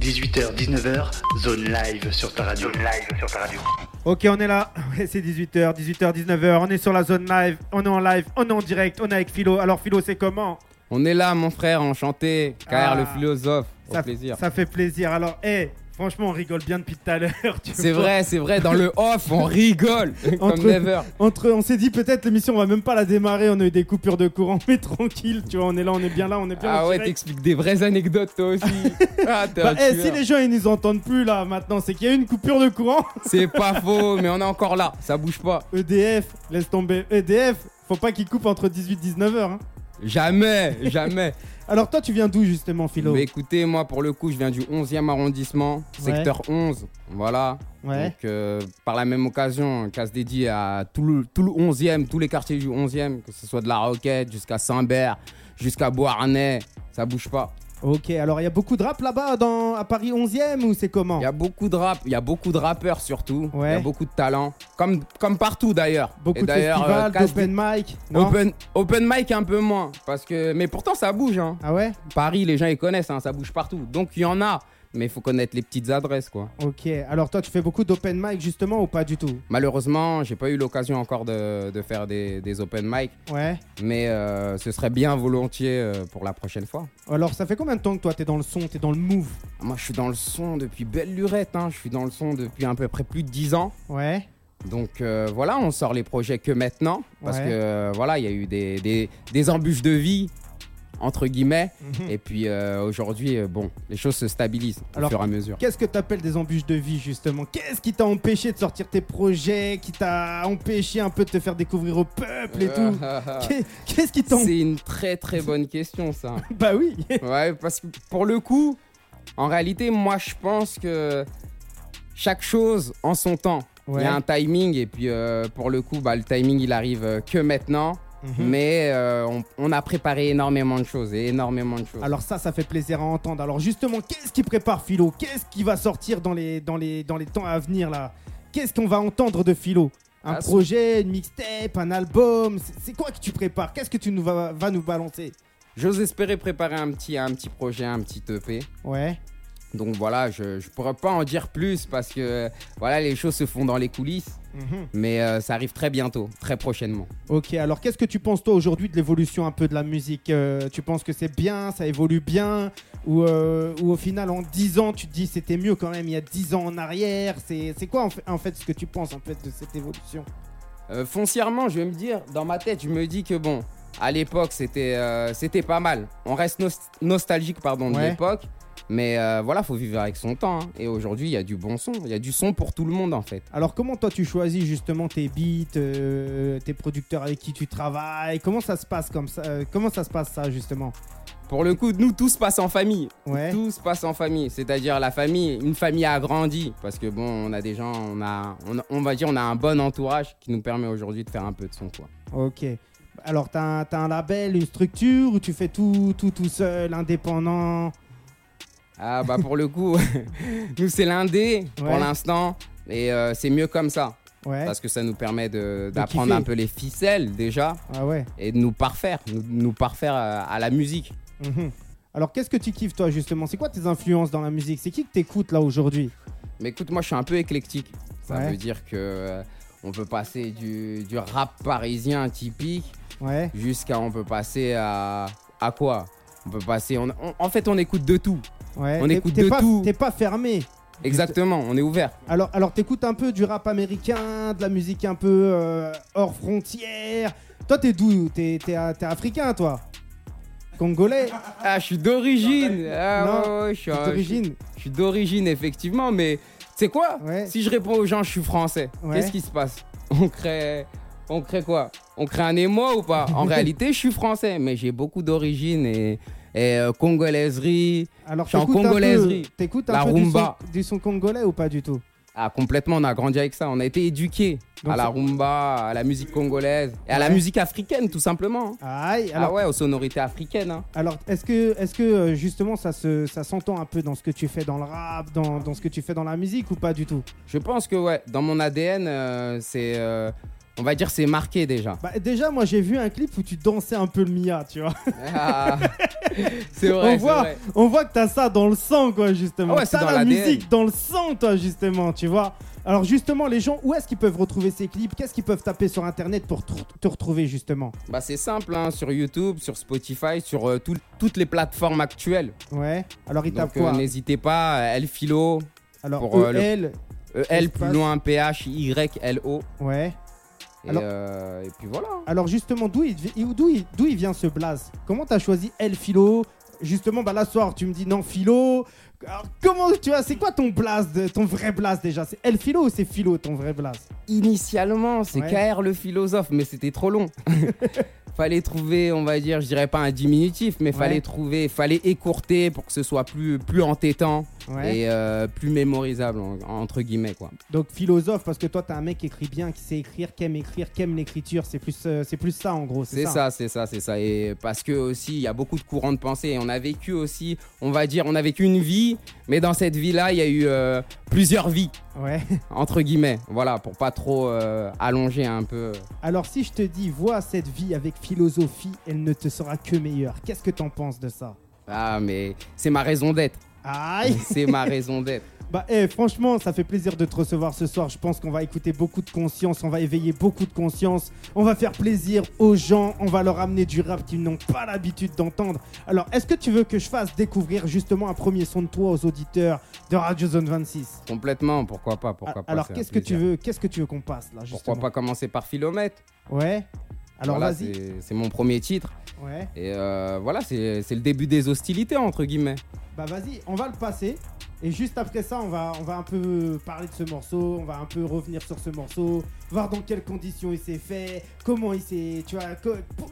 18h, 19h, zone live sur ta radio. Zone live sur ta radio. Ok, on est là. Ouais, C'est 18h, 18h, 19h. On est sur la zone live. On est en live. On est en direct. On est avec Philo. Alors, Philo, c'est comment? On est là, mon frère, enchanté. KR Ah. le philosophe. Au ça, plaisir. ça fait plaisir. Alors, hé, franchement, on rigole bien depuis tout à l'heure. tu C'est vrai, c'est vrai. Dans le off, on rigole. Entre- Comme never. Entre, on s'est dit peut-être l'émission, on va même pas la démarrer. On a eu des coupures de courant, mais tranquille. Tu vois, on est là, on est bien là, on est bien Ah ouais, t'expliques des vraies anecdotes, toi aussi. Ah, Bah, eh, si les gens ils nous entendent plus là maintenant, c'est qu'il y a eu une coupure de courant. C'est pas faux, mais on est encore là. Ça bouge pas. EDF, laisse tomber. EDF, faut pas qu'il coupe entre 18 et 19h. Hein. Jamais, jamais. Alors, toi, tu viens d'où justement, Philo écoutez, moi, pour le coup, je viens du 11e arrondissement, Ouais. secteur 11. Voilà. Ouais. Donc, euh, par la même occasion, casse dédié à tout le, tout le 11e, tous les quartiers du 11e, que ce soit de la Roquette jusqu'à Saint-Bert, jusqu'à Beauharnais. Ça bouge pas. Ok, alors il y a beaucoup de rap là-bas dans, à Paris 11e ou c'est comment? Il y a beaucoup de rap, il y a beaucoup de rappeurs surtout. Il Ouais. y a beaucoup de talent. Comme, comme partout d'ailleurs. Beaucoup Et de d'ailleurs, festivals, euh, casse d'open mic. non? Open, open mic un peu moins. Parce que, mais pourtant, ça bouge. Hein. Ah ouais? Paris, les gens ils connaissent, hein, ça bouge partout. Donc il y en a, mais il faut connaître les petites adresses quoi. Ok, alors toi tu fais beaucoup d'open mic justement ou pas du tout? Malheureusement, j'ai pas eu l'occasion encore de, de faire des, des open mic, Ouais. mais euh, ce serait bien volontiers euh, pour la prochaine fois. Alors ça fait combien de temps que toi t'es dans le son, t'es dans le move? Moi, je suis dans le son depuis belle lurette. Hein. Je suis dans le son depuis à peu près plus de 10 ans. Ouais. Donc euh, voilà, on sort les projets que maintenant. Parce Ouais. que voilà, il y a eu des, des, des embûches de vie, entre guillemets. Mhm. Et puis euh, aujourd'hui, euh, bon, les choses se stabilisent au Alors, fur et à mesure. Qu'est-ce que t'appelles des embûches de vie justement? Qu'est-ce qui t'a empêché de sortir tes projets Qui t'a empêché un peu de te faire découvrir au peuple et tout? Qu'est- Qu'est-ce qui t'en... C'est une très très bonne question ça. Bah oui Ouais, parce que pour le coup, en réalité, moi je pense que chaque chose en son temps. Il Ouais. y a un timing et puis euh, pour le coup, bah, le timing il arrive que maintenant. Mhm. Mais euh, on, on a préparé énormément de choses et énormément de choses. Alors ça, ça fait plaisir à entendre. Alors justement, qu'est-ce qui prépare Philo? Qu'est-ce qui va sortir dans les, dans les, dans les temps à venir là? Qu'est-ce qu'on va entendre de Philo? Un Ah, projet, une mixtape, un album? C'est- C'est quoi que tu prépares? Qu'est-ce que tu nous vas, vas nous balancer? J'ose espérer préparer un petit, un petit projet, un petit EP. Ouais. Donc voilà, je ne pourrais pas en dire plus parce que voilà, les choses se font dans les coulisses. Mhm. Mais euh, ça arrive très bientôt, très prochainement. Ok, alors qu'est-ce que tu penses toi aujourd'hui de l'évolution un peu de la musique? Euh, Tu penses que c'est bien, ça évolue bien? Ou, euh, ou au final en 10 ans tu te dis c'était mieux quand même il y a 10 ans en arrière? C'est quoi en fait, en fait ce que tu penses en fait de cette évolution? Foncièrement, je vais me dire, dans ma tête, je me dis que bon, à l'époque, c'était c'était pas mal. On reste nos- nostalgique pardon, de Ouais. l'époque. Mais euh, voilà, faut vivre avec son temps. hein. Et aujourd'hui, il y a du bon son. Il y a du son pour tout le monde, en fait. Alors comment toi tu choisis justement tes beats, euh, tes producteurs avec qui tu travailles? Comment ça se passe comme ça euh, Comment ça se passe ça justement? Pour le coup, nous, tout se passe en famille. Ouais. Tout se passe en famille. C'est-à-dire, la famille, une famille a grandi. Parce que bon, on a des gens, on a, on, a- on va dire, on a un bon entourage qui nous permet aujourd'hui de faire un peu de son, quoi. Ok. Alors t'as un, t'as un label, une structure ou tu fais tout tout tout seul, indépendant? Ah bah pour le coup, nous c'est l'indé pour Ouais. l'instant et euh, c'est mieux comme ça Ouais. parce que ça nous permet d'apprendre un peu les ficelles déjà Ah ouais. et de nous parfaire, nous, nous parfaire à, à la musique. Mhm. Alors qu'est-ce que tu kiffes toi justement? C'est quoi tes influences dans la musique? C'est qui que t'écoutes là aujourd'hui? Mais écoute, moi je suis un peu éclectique. Ça Ouais. veut dire que euh, on peut passer du, du rap parisien typique jusqu'à on peut passer à à quoi? On peut passer, on- on- en fait on écoute de tout. Ouais. On écoute de pas, tout. T'es pas fermé. Exactement, on est ouvert. Alors, alors t'écoutes un peu du rap américain, de la musique un peu euh, hors frontières. Toi, t'es d'où? T'es t'es, euh, t'es africain, toi? Congolais? Ah, je suis d'origine. Ah, Non, ouais, ouais, je suis un- d'origine Je suis d'origine, effectivement, mais tu sais quoi? Ouais. Si je réponds aux gens, je suis français, qu'est-ce qui se passe? On crée. On crée quoi? On crée un émoi ou pas? En réalité, je suis français, mais j'ai beaucoup d'origine et, et euh, congolaiserie. Alors, Je suis en congolaiserie. t'écoutes un La peu du son, rumba. du son congolais ou pas du tout? Ah, complètement, on a grandi avec ça. On a été éduqués Donc à la rumba, à la musique congolaise et à la musique africaine, tout simplement. Aïe, alors, ah ouais, aux sonorités africaines. hein. alors est-ce que, est que euh, justement ça se, ça s'entend un peu dans ce que tu fais dans le rap, dans, dans ce que tu fais dans la musique ou pas du tout? Je pense que ouais, dans mon ADN, euh, c'est, euh, on va dire, c'est marqué déjà. Bah, déjà, moi j'ai vu un clip où tu dansais un peu le Mia, tu vois. Ah, c'est vrai, on, voit, vrai. on voit que t'as ça dans le sang, quoi, justement. Ah ouais, t'as dans la musique dans le sang, toi, justement, tu vois. Alors, justement, les gens, où est-ce qu'ils peuvent retrouver ces clips? Qu'est-ce qu'ils peuvent taper sur internet pour te retrouver, justement? Bah, c'est simple, hein, sur YouTube, sur Spotify, sur euh, tout- toutes les plateformes actuelles. Ouais. Alors, ils tapent quoi? euh, n'hésitez pas, euh, El Philo, Alors, pour, euh, le- EL, E L plus loin P-H-Y-L-O. ouais. Et, Alors- euh, et puis voilà. Alors, justement, d'où il, il- d'où il, d'où il vient ce blaze? Comment t'as choisi El Philo Justement, bah, la soir, tu me dis non, Philo. Alors, comment, tu vois, c'est quoi ton blaze, de- ton vrai blaze déjà? C'est El Philo ou c'est Philo, ton vrai blaze? Initialement, c'est Ouais. KR le philosophe, mais c'était trop long. fallait trouver, on va dire, je dirais pas un diminutif, mais Ouais. fallait trouver, fallait écourter pour que ce soit plus, plus entêtant Ouais. et euh, plus mémorisable, en- entre guillemets, quoi. Donc philosophe parce que toi t'es un mec qui écrit bien, qui sait écrire, qui aime écrire, qui aime l'écriture, c'est plus euh, c'est plus ça en gros, c'est ça. ça, c'est ça, c'est ça. Et parce que aussi, il y a beaucoup de courants de pensée. Et on a vécu aussi, on va dire, on a vécu une vie, mais dans cette vie-là, il y a eu euh, plusieurs vies, Ouais. entre guillemets. Voilà, pour pas trop allonger un peu. Alors si je te dis vois cette vie avec philosophie, elle ne te sera que meilleure. Qu'est-ce que t'en penses de ça? Ah, mais c'est ma raison d'être. Aïe C'est ma raison d'être. Bah eh, franchement, ça fait plaisir de te recevoir ce soir. Je pense qu'on va écouter beaucoup de conscience, on va éveiller beaucoup de conscience, on va faire plaisir aux gens, on va leur amener du rap qu'ils n'ont pas l'habitude d'entendre. Alors, est-ce que tu veux que je fasse découvrir justement un premier son de toi aux auditeurs de Radio Zone 26 Complètement, pourquoi pas, pourquoi pas. Alors, qu'est-ce que tu veux Qu'est-ce que tu veux qu'on passe là justement? Pourquoi pas commencer par Philomètre Ouais. Alors Voilà, vas-y. c'est- mon premier titre. Ouais. Et euh, voilà, c'est le début des hostilités, entre guillemets. Bah vas-y, on va le passer. Et juste après ça, on va, on va un peu parler de ce morceau, on va un peu revenir sur ce morceau, voir dans quelles conditions il s'est fait, comment il s'est, tu vois,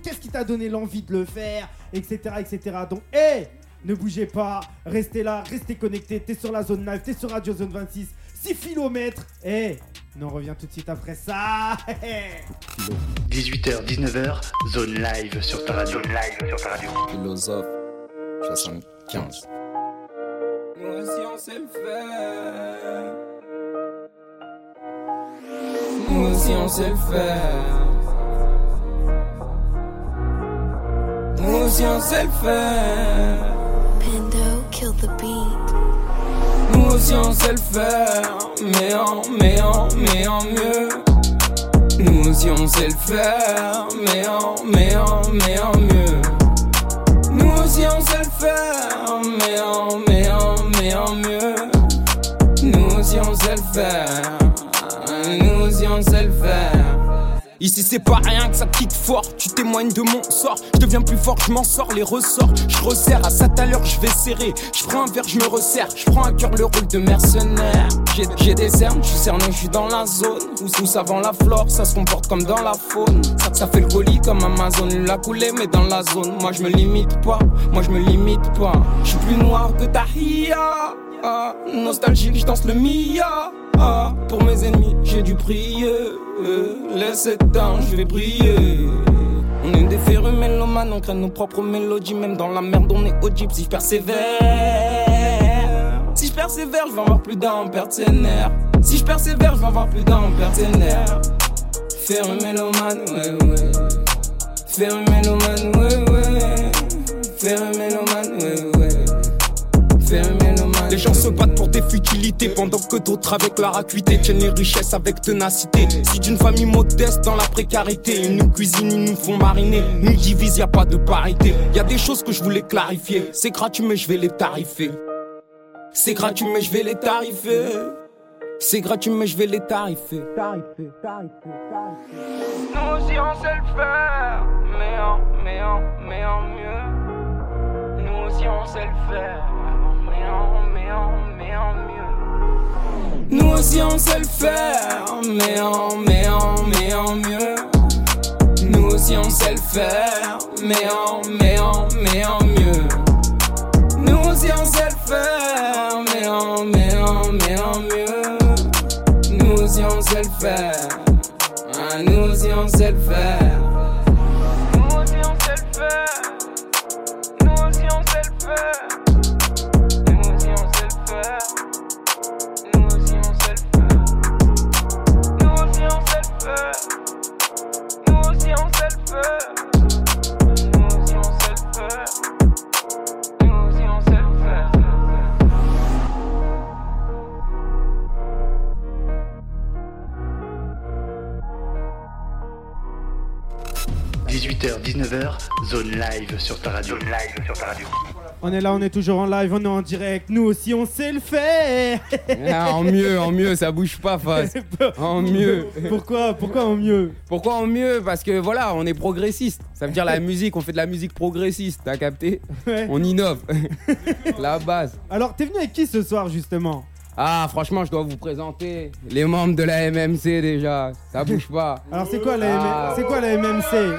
qu'est-ce qui t'a donné l'envie de le faire, etc., etc. Donc, hé, ne bougez pas, restez là, restez connectés, t'es sur la zone live, t'es sur Radio Zone 26, 6 kilomètres, hé, nous on revient tout de suite après ça. 18h, 19h, zone live sur ta radio. Zone live sur ta radio. Philosophe 75. Nous aussi on sait le faire. Nous aussi on sait le faire. Nous aussi on sait le faire. Pando killed the beat. Nous aussi on sait le faire. Mais en, mais en, mais en mieux. Nous aussi on sait le faire. Mais en, mais en, mais en mieux. Nous aussi on sait le faire. Mais en, mais en, mais en mieux. Nous aussi on sait le faire. Nous aussi on sait le faire. Ici c'est pas rien que ça kick fort, tu témoignes de mon sort, je deviens plus fort, je m'en sors les ressorts, je resserre. À ça tout à je vais serrer, je prends un verre, je me resserre, je prends à cœur le rôle de mercenaire. J'ai, des cernes, je suis cerné, je suis dans la zone, où sous savant la flore, ça se comporte comme dans la faune. Ça, ça fait le colis comme Amazon, l'a coulé mais dans la zone, moi je me limite pas, moi je me limite pas, je suis plus noir que Tahia. Ah, nostalgique, je danse le Mia. Ah, pour mes ennemis, j'ai dû prier. Laisse temps, je vais briller. On est des férus mélomanes, on crée nos propres mélodies. Même dans la merde, on est au jeep si je persévère. Si je persévère, je vais avoir plus d'un partenaire. Si je persévère, je vais avoir plus d'un partenaire. Faire une mélomane, ouais, ouais. Une mélomane, ouais, ouais. Une mélomane, ouais, ouais. Une mélomane. Les gens se battent pour des futilités pendant que d'autres avec leur acuité tiennent les richesses avec ténacité. Si d'une famille modeste dans la précarité, ils nous cuisinent, ils nous font mariner, nous divisent, y a pas de parité. Y a des choses que je voulais clarifier. C'est gratuit mais je vais les tarifer. C'est gratuit mais je vais les tarifer. C'est gratuit mais je vais les tarifer. Tarifer, tarifer, tarifer. Nous aussi on sait le faire, mais en, mais en, mais en mieux. Nous aussi on sait le faire, Nous aussi on sait le faire, mais en, mais en, mais en mieux. Nous aussi on sait le faire, mais en, mais en, mais en mieux. Nous aussi on sait le faire, mais en, mais en, mais en mieux. Nous aussi on sait le faire, Ah, nous aussi on sait le faire. Live sur ta radio. Zone live sur ta radio. On est là, on est toujours en live, on est en direct. Nous aussi, on sait le faire. Ah, en mieux, en mieux, ça bouge pas face. En mieux. Pourquoi Pourquoi en mieux? Pourquoi en mieux? Parce que voilà, on est progressiste. Ça veut dire la musique, on fait de la musique progressiste, t'as capté? Ouais. On innove. la base. Alors, t'es venu avec qui ce soir justement? Ah, franchement, je dois vous présenter les membres de la MMC déjà. Ça bouge pas. Alors, c'est quoi la, Ah. c'est quoi la MMC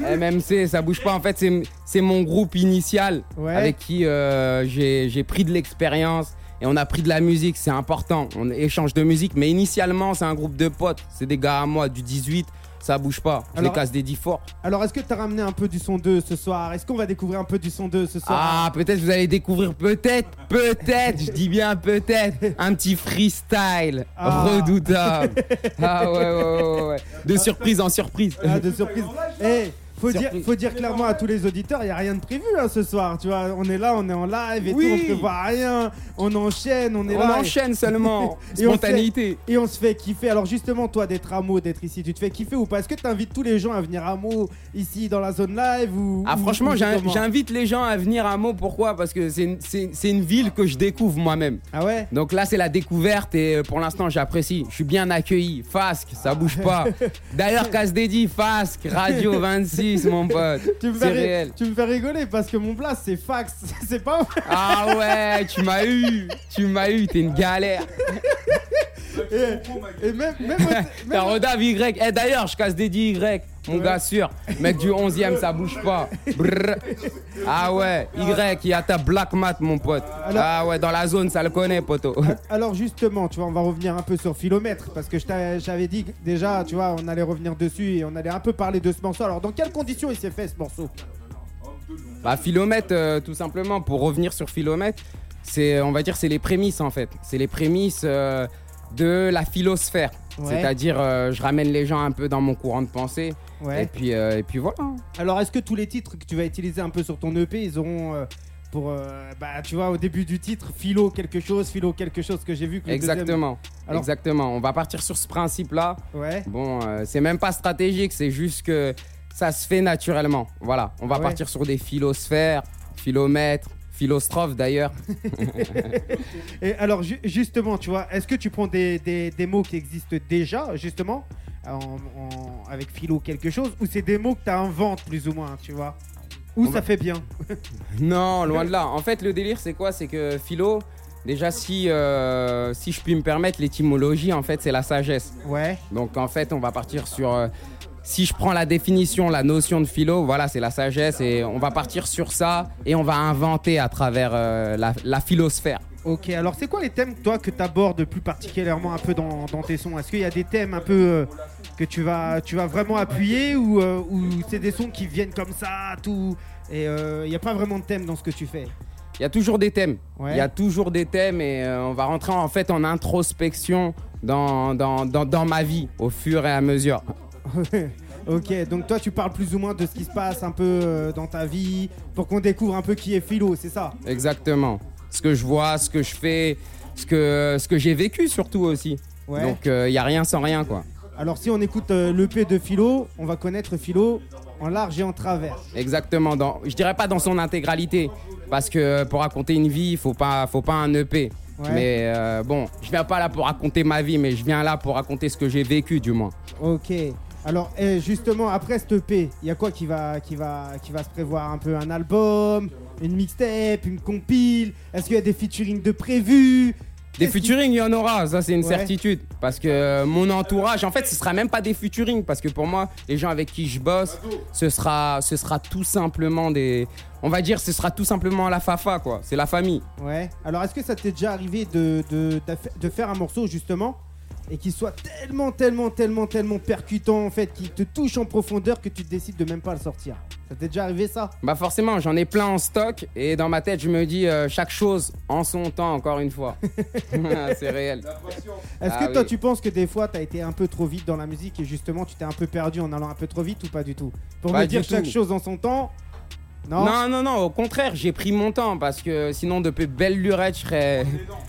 MMC, ça bouge pas. En fait, c'est c'est mon groupe initial Ouais. avec qui euh, j'ai j'ai pris de l'expérience et on a pris de la musique. C'est important. On échange de musique, mais initialement, c'est un groupe de potes. C'est des gars à moi du 18. Ça bouge pas. Je Alors- les casse des 10 forts. Alors, est-ce que t'as ramené un peu du son 2 ce soir? Est-ce qu'on va découvrir un peu du son 2 ce soir? Ah, peut-être vous allez découvrir, peut-être, peut-être, je dis bien peut-être, un petit freestyle Ah. redoutable. Ah ouais, ouais, ouais, ouais. De surprise en surprise. Ah, de surprise. Eh, faut dire, faut dire clairement à tous les auditeurs, il n'y a rien de prévu hein, ce soir. Tu vois, on est là, on est en live et Oui. tout, on prévoit rien. On enchaîne, on est On là. et- enchaîne seulement. Et on Spontanéité. Et on se fait kiffer. Alors justement, toi, d'être à Meaux, d'être ici, tu te fais kiffer ou pas? Est-ce que tu invites tous les gens à venir à Meaux, ici, dans la zone live ou Ah franchement, j'invite les gens à venir à Meaux. Pourquoi? Parce que c'est une, ville que je découvre moi-même. Ah ouais? Donc là, c'est la découverte et euh, pour l'instant, j'apprécie. Je suis bien accueilli. Fasque, ça bouge pas. D'ailleurs, casse dédié, Fasque, Radio 26, mon pote. tu me, fais ri- réel. tu me fais rigoler parce que mon place c'est fax, c'est pas. Ah ouais, tu m'as eu. Tu m'as eu, t'es une galère. Et, et même, même, au- même T'as Rodave Y. Eh d'ailleurs, je casse des 10 Y. Mon gars sûr. Mec du 11ème, ça bouge pas. Brrr. Ah ouais, Y, il y a ta black mat, mon pote. Alors- Ah ouais, dans la zone, ça le connaît, poteau. Alors justement, tu vois, on va revenir un peu sur Philomètre parce que je j'avais dit que déjà, tu vois, on allait revenir dessus et on allait un peu parler de ce morceau. Alors dans quelles conditions il s'est fait ce morceau? Bah, Philomètre, euh, tout simplement, pour revenir sur Philomètre, c'est, on va dire, c'est les prémices en fait. C'est les prémices euh, de la philosphère. Ouais. C'est-à-dire, euh, je ramène les gens un peu dans mon courant de pensée. Et puis, euh, et puis voilà. Alors est-ce que tous les titres que tu vas utiliser un peu sur ton EP, ils auront euh, pour, bah tu vois, au début du titre, philo quelque chose, philo quelque chose que j'ai vu que le deuxième- Exactement. Alors- Exactement. On va partir sur ce principe-là. Ouais. Bon, c'est même pas stratégique, c'est juste que ça se fait naturellement. Voilà, on va Ouais. partir sur des philosphères, philomètres, philostrophes d'ailleurs. Et alors ju- justement, tu vois, est-ce que tu prends des, des- des mots qui existent déjà, justement, en- en- avec philo quelque chose, ou c'est des mots que tu inventes plus ou moins, tu vois? Ou On ça va- fait bien? Non, loin de là. En fait, le délire, c'est quoi? C'est que philo, déjà, si, euh, si je puis me permettre, l'étymologie, en fait, c'est la sagesse. Ouais. Donc, en fait, on va partir sur. euh, si je prends la définition, la notion de philo, voilà, c'est la sagesse et on va partir sur ça et on va inventer à travers euh, la, la philosphère. Ok, alors c'est quoi les thèmes, toi, que tu abordes plus particulièrement un peu dans, dans tes sons? Est-ce qu'il y a des thèmes un peu euh, que tu vas, tu vas vraiment appuyer ou, euh, ou c'est des sons qui viennent comme ça, tout Et il n'y a pas vraiment de thème dans ce que tu fais? Il y a toujours des thèmes. Il Ouais. y a toujours des thèmes et euh, on va rentrer en fait en introspection dans, dans, dans, dans ma vie au fur et à mesure. ok, donc toi, tu parles plus ou moins de ce qui se passe un peu euh, dans ta vie pour qu'on découvre un peu qui est philo, c'est ça? Exactement. Ce que je vois, ce que je fais, ce que, ce que j'ai vécu surtout aussi. Ouais. Donc il n'y a rien sans rien quoi. Alors si on écoute euh, l'EP de philo, on va connaître philo en large et en travers. Exactement. Dans, je dirais pas dans son intégralité parce que pour raconter une vie, il faut pas, faut pas un EP. Ouais. Mais euh, bon, je viens pas là pour raconter ma vie, mais je viens là pour raconter ce que j'ai vécu du moins. Ok. Alors eh, justement après cette EP, il y a quoi qui va, qui va, qui va se prévoir? Un peu un album, une mixtape, une compile? Est-ce qu'il y a des featuring de prévus Des featuring, il y en aura, ça c'est une Ouais. certitude. Parce que euh, mon entourage, en fait, ce sera même pas des featuring. Parce que pour moi, les gens avec qui je bosse, ce sera, ce sera tout simplement des. On va dire, ce sera tout simplement la fafa, quoi. C'est la famille. Ouais. Alors est-ce que ça t'est déjà arrivé de, de, d'affa- de faire un morceau justement? Et qui soit tellement, tellement, tellement, tellement percutant en fait, qui te touche en profondeur que tu décides de même pas le sortir Ça t'est déjà arrivé ça? Bah forcément, j'en ai plein en stock. Et dans ma tête, je me dis euh, chaque chose en son temps, encore une fois. c'est réel. Est-ce Ah que toi oui. tu penses que des fois t'as été un peu trop vite dans la musique et justement tu t'es un peu perdu en allant un peu trop vite ou pas du tout? Pour Pas me dire chaque chose en son temps Non, Non, non, non, au contraire, j'ai pris mon temps parce que sinon, depuis belle lurette, je serais,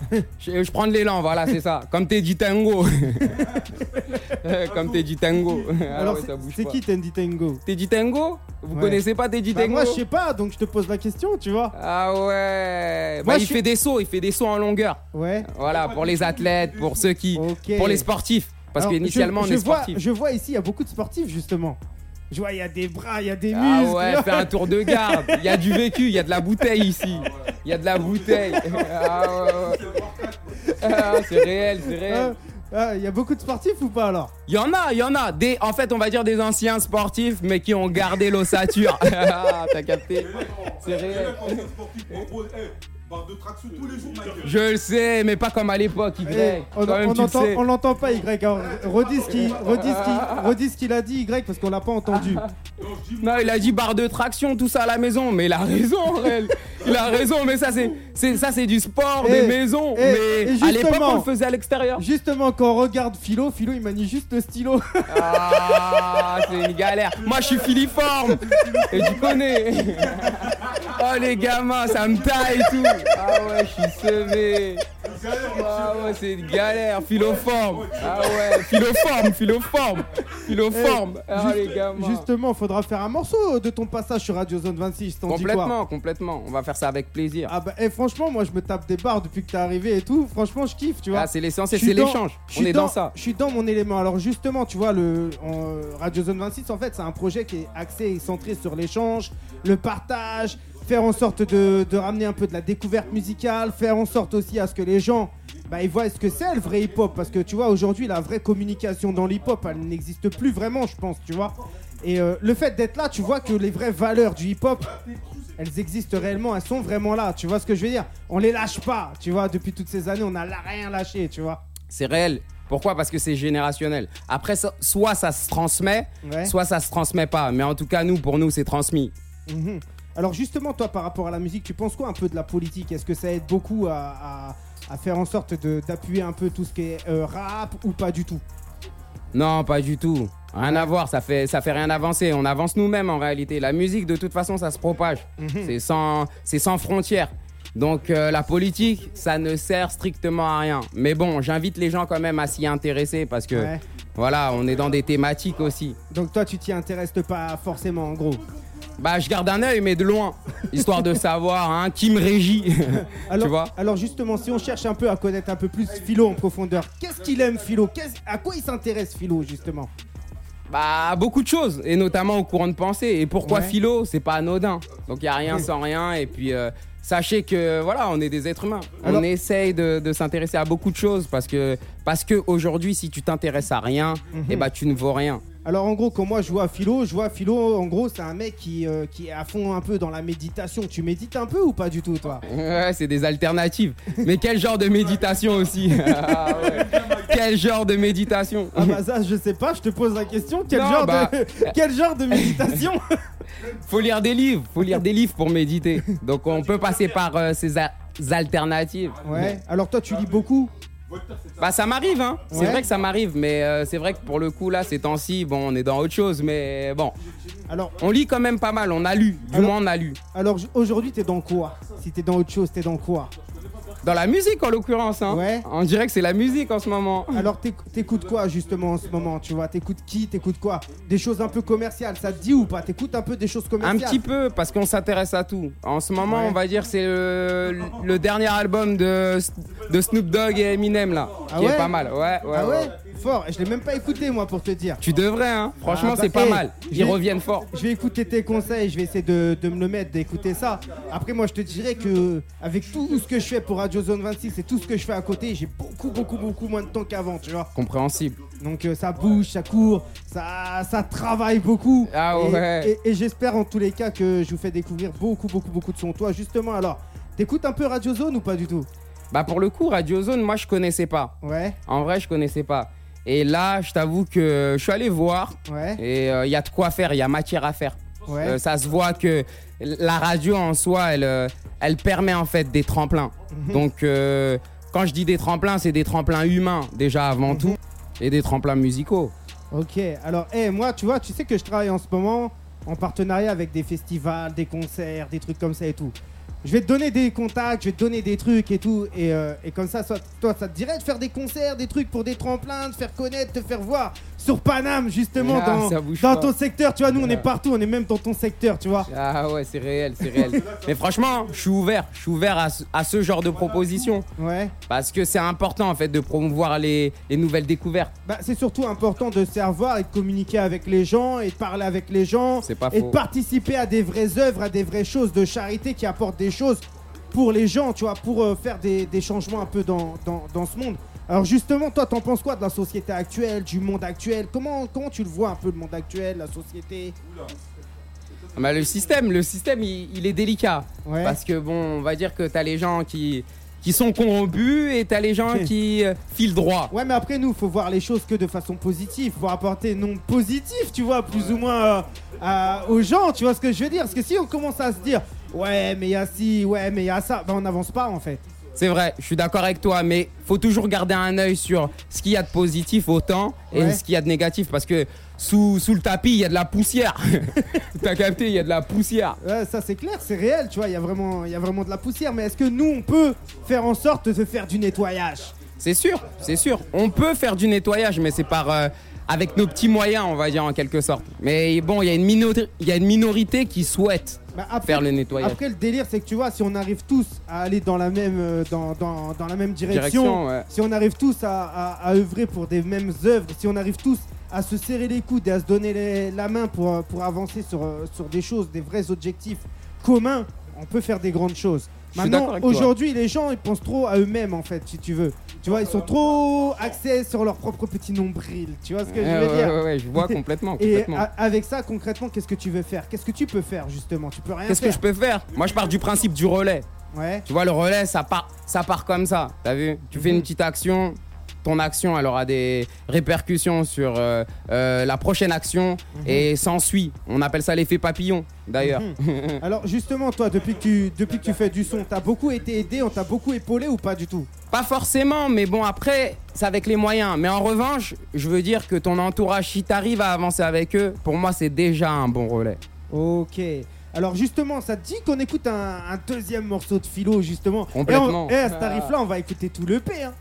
je, je prends de l'élan, voilà, c'est ça. Comme Teddy Tango. Comme Teddy Tango. Ah Alors, ouais, c'est- qui Tendy Tango Teddy Tango Vous Ouais. connaissez pas Teddy Bah, Tango Moi, je sais pas, donc je te pose la question, tu vois. Ah ouais. Moi, bah, je il suis- fait des sauts, il fait des sauts en longueur. Ouais. Voilà, pour les athlètes, pour ceux qui, Ok. pour les sportifs. Parce qu'initialement, je, on est vois, sportifs. Je vois ici, il y a beaucoup de sportifs, justement. Je vois, il y a des bras, il y a des Ah muscles. ouais, fais un tour de garde. Il y a du vécu, il y a de la bouteille ici. Il y a de la bouteille. Ah ouais, ouais. Ah, c'est réel, c'est réel. Ah, ah, Il y a beaucoup de sportifs ou pas alors? Il y en a, il y en a. Des, en fait, on va dire des anciens sportifs, mais qui ont gardé l'ossature. Ah, T'as capté C'est réel. Barre de traction tous les jours, Michael. Je le sais, mais pas comme à l'époque, Y. Eh, on tu le sais. l'entend pas Y. Alors, redis ce qu'il redis ce qu'il- redis ce qu'il a dit Y parce qu'on l'a pas entendu. Non, il a dit barre de traction, tout ça à la maison, mais il a raison, en réel. Il a raison, mais ça c'est, c'est ça c'est du sport, Eh, des maisons. eh, mais à l'époque justement- on le faisait à l'extérieur. Justement, quand on regarde Philo, Philo il manie juste le stylo. Ah, c'est une galère. Moi je suis filiforme et tu connais. Oh les gamins, ça me taille et tout. Ah ouais, je suis sevé. Ah ouais, c'est une galère, philoforme. Ah ouais, philoforme, philoforme, philoforme. Ah Juste- les gamins. Justement, faudra faire un morceau de ton passage sur Radio Zone 26. T'en dis quoi Complètement, complètement. On va faire ça avec plaisir. Ah bah, eh, franchement, moi je me tape des barres depuis que t'es arrivé et tout. Franchement, je kiffe, tu vois. Ah, c'est l'essentiel, Je suis c'est dans- l'échange. je On suis est dans ça. Je suis dans mon élément. Alors justement, tu vois, le en- Radio Zone 26, en fait, c'est un projet qui est axé et centré sur l'échange, le partage, faire en sorte de, de ramener un peu de la découverte musicale, faire en sorte aussi à ce que les gens, bah, ils voient ce que c'est le vrai hip-hop. Parce que tu vois, aujourd'hui, la vraie communication dans l'hip-hop, elle n'existe plus vraiment, je pense, tu vois. Et euh, le fait d'être là, tu vois que les vraies valeurs du hip-hop, elles existent réellement, elles sont vraiment là. Tu vois ce que je veux dire? On les lâche pas, tu vois. Depuis toutes ces années, on n'a rien lâché, tu vois. C'est réel. Pourquoi? Parce que c'est générationnel. Après, ça- soit ça se transmet, Ouais. soit ça se transmet pas. Mais en tout cas, nous, pour nous, c'est transmis. Mhm. Alors justement, toi, par rapport à la musique, tu penses quoi un peu de la politique? Est-ce que ça aide beaucoup à, à- à faire en sorte de- d'appuyer un peu tout ce qui est euh, rap ou pas du tout? Non, pas du tout. Rien à voir, ça fait, ça fait rien avancer. On avance nous-mêmes en réalité. La musique, de toute façon, ça se propage. C'est sans, c'est sans frontières. Donc euh, la politique, ça ne sert strictement à rien. Mais bon, j'invite les gens quand même à s'y intéresser parce que Ouais. voilà, on est dans des thématiques aussi. Donc toi, tu t'y intéresses pas forcément, en gros? Bah, je garde un œil, mais de loin, histoire de savoir hein, qui me régit. Alors, tu vois alors justement, si on cherche un peu à connaître un peu plus Philo en profondeur, qu'est-ce qu'il aime Philo Qu'est-ce- À quoi il s'intéresse Philo justement? Bah, beaucoup de choses, et notamment au courant de pensée. Et pourquoi Ouais. philo? C'est pas anodin. Donc, il n'y a rien sans rien. Et puis, euh, sachez que, voilà, on est des êtres humains. Alors- On essaye de, de s'intéresser à beaucoup de choses parce que, parce que aujourd'hui, si tu t'intéresses à rien, Mhm. et bah, tu ne vaux rien. Alors en gros, quand moi je vois Philo, je vois Philo, en gros, c'est un mec qui, euh, qui est à fond un peu dans la méditation. Tu médites un peu ou pas du tout, toi? Ouais, c'est des alternatives. Mais quel genre de méditation aussi? Ah ouais. Quel genre de méditation? Ah bah ça, je sais pas, je te pose la question. Quel, Non, genre, bah- de, quel genre de méditation? Faut lire des livres, faut lire des livres pour méditer. Donc on peut passer par euh, ces a- alternatives. Ouais, alors toi tu lis beaucoup? Bah ça m'arrive, hein. C'est Ouais. vrai que ça m'arrive, mais euh, c'est vrai que pour le coup là, ces temps-ci, bon, on est dans autre chose, mais bon, Alors, on lit quand même pas mal. On a lu, du Alors- moins on a lu. alors aujourd'hui t'es dans quoi? Si t'es dans autre chose, t'es dans quoi? Dans la musique en l'occurrence, hein. Ouais. On dirait que c'est la musique en ce moment. Alors t'éc- t'écoutes quoi justement en ce moment Tu vois, t'écoutes qui? T'écoutes quoi? Des choses un peu commerciales, ça te dit ou pas? T'écoutes un peu des choses Un commerciales? petit peu, parce qu'on s'intéresse à tout. En ce moment, Ouais. on va dire, c'est le, le dernier album de, de Snoop Dogg et Eminem, là. Ah qui ouais? est pas mal. Ouais, ouais, Ah ouais. Fort, je l'ai même pas écouté moi pour te dire. Tu devrais, hein. Franchement, Ah bah, c'est pas hey, mal. Ils reviennent fort. Je vais écouter tes conseils, je vais essayer de, de me le mettre, d'écouter ça. Après, moi, je te dirais que avec tout ce que je fais pour Radio Zone 26 et tout ce que je fais à côté, j'ai beaucoup, beaucoup, beaucoup moins de temps qu'avant, tu vois. Compréhensible. Donc euh, ça bouge, ça court, ça, ça travaille beaucoup. Ah ouais. Et, et j'espère en tous les cas que je vous fais découvrir beaucoup, beaucoup, beaucoup de sons. Toi, justement, alors, t'écoutes un peu Radio Zone ou pas du tout? Bah, pour le coup, Radio Zone, moi, je connaissais pas. Ouais, En vrai, je connaissais pas. Et là, je t'avoue que je suis allé voir ouais, et il y a de quoi faire, il y a matière à faire. ouais. Euh, ça se voit que la radio en soi, elle, euh, elle permet en fait des tremplins. Mhm. Donc, euh, quand je dis des tremplins, c'est des tremplins humains déjà avant Mhm. tout et des tremplins musicaux. Ok, alors, eh, moi, tu vois, tu sais que je travaille en ce moment en partenariat avec des festivals, des concerts, des trucs comme ça et tout. Je vais te donner des contacts, je vais te donner des trucs et tout. Et, euh, et comme ça, soit- toi, ça te dirait de faire des concerts, des trucs pour des tremplins, de faire connaître, te faire voir sur Paname, justement, Ah, dans, ton secteur. Tu vois, nous, on est Ah. partout, on est même dans ton secteur, tu vois. Ah ouais, c'est réel, c'est réel. Mais franchement, je suis ouvert, je suis ouvert à ce, à ce genre de propositions. Ouais. Parce que c'est important en fait de promouvoir les, les nouvelles découvertes. Bah, c'est surtout important de se revoir et de communiquer avec les gens et de parler avec les gens C'est pas et de participer à des vraies œuvres, à des vraies choses de charité qui apportent des choses pour les gens, tu vois, pour euh, faire des, des changements un peu dans, dans, dans ce monde. Alors justement, toi, t'en penses quoi de la société actuelle, du monde actuel? Comment, comment tu le vois un peu le monde actuel, la société? Bah, le système, le système, il, il est délicat. Ouais. Parce que bon, on va dire que t'as les gens qui, qui sont corrompus et t'as les gens qui euh, filent droit. Ouais, mais après, nous, faut voir les choses que de façon positive. Faut apporter non positif, tu vois, plus ou moins euh, à- aux gens, tu vois ce que je veux dire? Parce que si on commence à se dire, ouais, mais il y a ci, ouais, mais il y a ça, ben on n'avance pas en fait. C'est vrai, je suis d'accord avec toi, mais faut toujours garder un œil sur ce qu'il y a de positif autant et Ouais. ce qu'il y a de négatif parce que sous, sous le tapis, il y a de la poussière. T'as capté, il y a de la poussière. Ouais, ça c'est clair, c'est réel, tu vois, il y, a vraiment- il y a vraiment de la poussière. Mais est-ce que nous, on peut faire en sorte de faire du nettoyage? C'est sûr, c'est sûr. On peut faire du nettoyage, mais c'est par euh, avec nos petits moyens, on va dire en quelque sorte. Mais bon, il y a une minori- il y a une minorité qui souhaite Bah, après, faire le nettoyage. après, le délire, c'est que tu vois, si on arrive tous à aller dans la même, euh, dans, dans- dans la même direction, Direction, ouais. si on arrive tous à, à- à œuvrer pour des mêmes œuvres, si on arrive tous à se serrer les coudes et à se donner les- la main pour, pour avancer sur, euh, sur des choses, des vrais objectifs communs, on peut faire des grandes choses. Maintenant, aujourd'hui, les gens, ils pensent trop à eux-mêmes, en fait, si tu veux. Tu vois, ils sont trop axés sur leur propre petit nombril. Tu vois ce que Ouais, je veux ouais, dire ouais, ouais, je vois complètement. Et complètement. a- avec ça, concrètement, qu'est-ce que tu veux faire? Qu'est-ce que tu peux faire, justement? Tu peux rien Qu'est-ce que je peux faire? Moi, je pars du principe du relais. Ouais. Tu vois, le relais, ça part, ça part comme ça. T'as vu? Tu fais une petite action. Ton action, elle aura des répercussions sur euh, euh, la prochaine action et s'ensuit. On appelle ça l'effet papillon, d'ailleurs. Alors justement, toi, depuis que tu, depuis que tu fais du son, t'as beaucoup été aidé, on t'a beaucoup épaulé ou pas du tout? Pas forcément, mais bon, après, c'est avec les moyens. Mais en revanche, je veux dire que ton entourage, si t'arrives à avancer avec eux, pour moi, c'est déjà un bon relais. Ok. Alors justement, ça te dit qu'on écoute un, un deuxième morceau de philo, justement? Complètement. Et, on- et à ce tarif-là, on va écouter tout le P. Hein.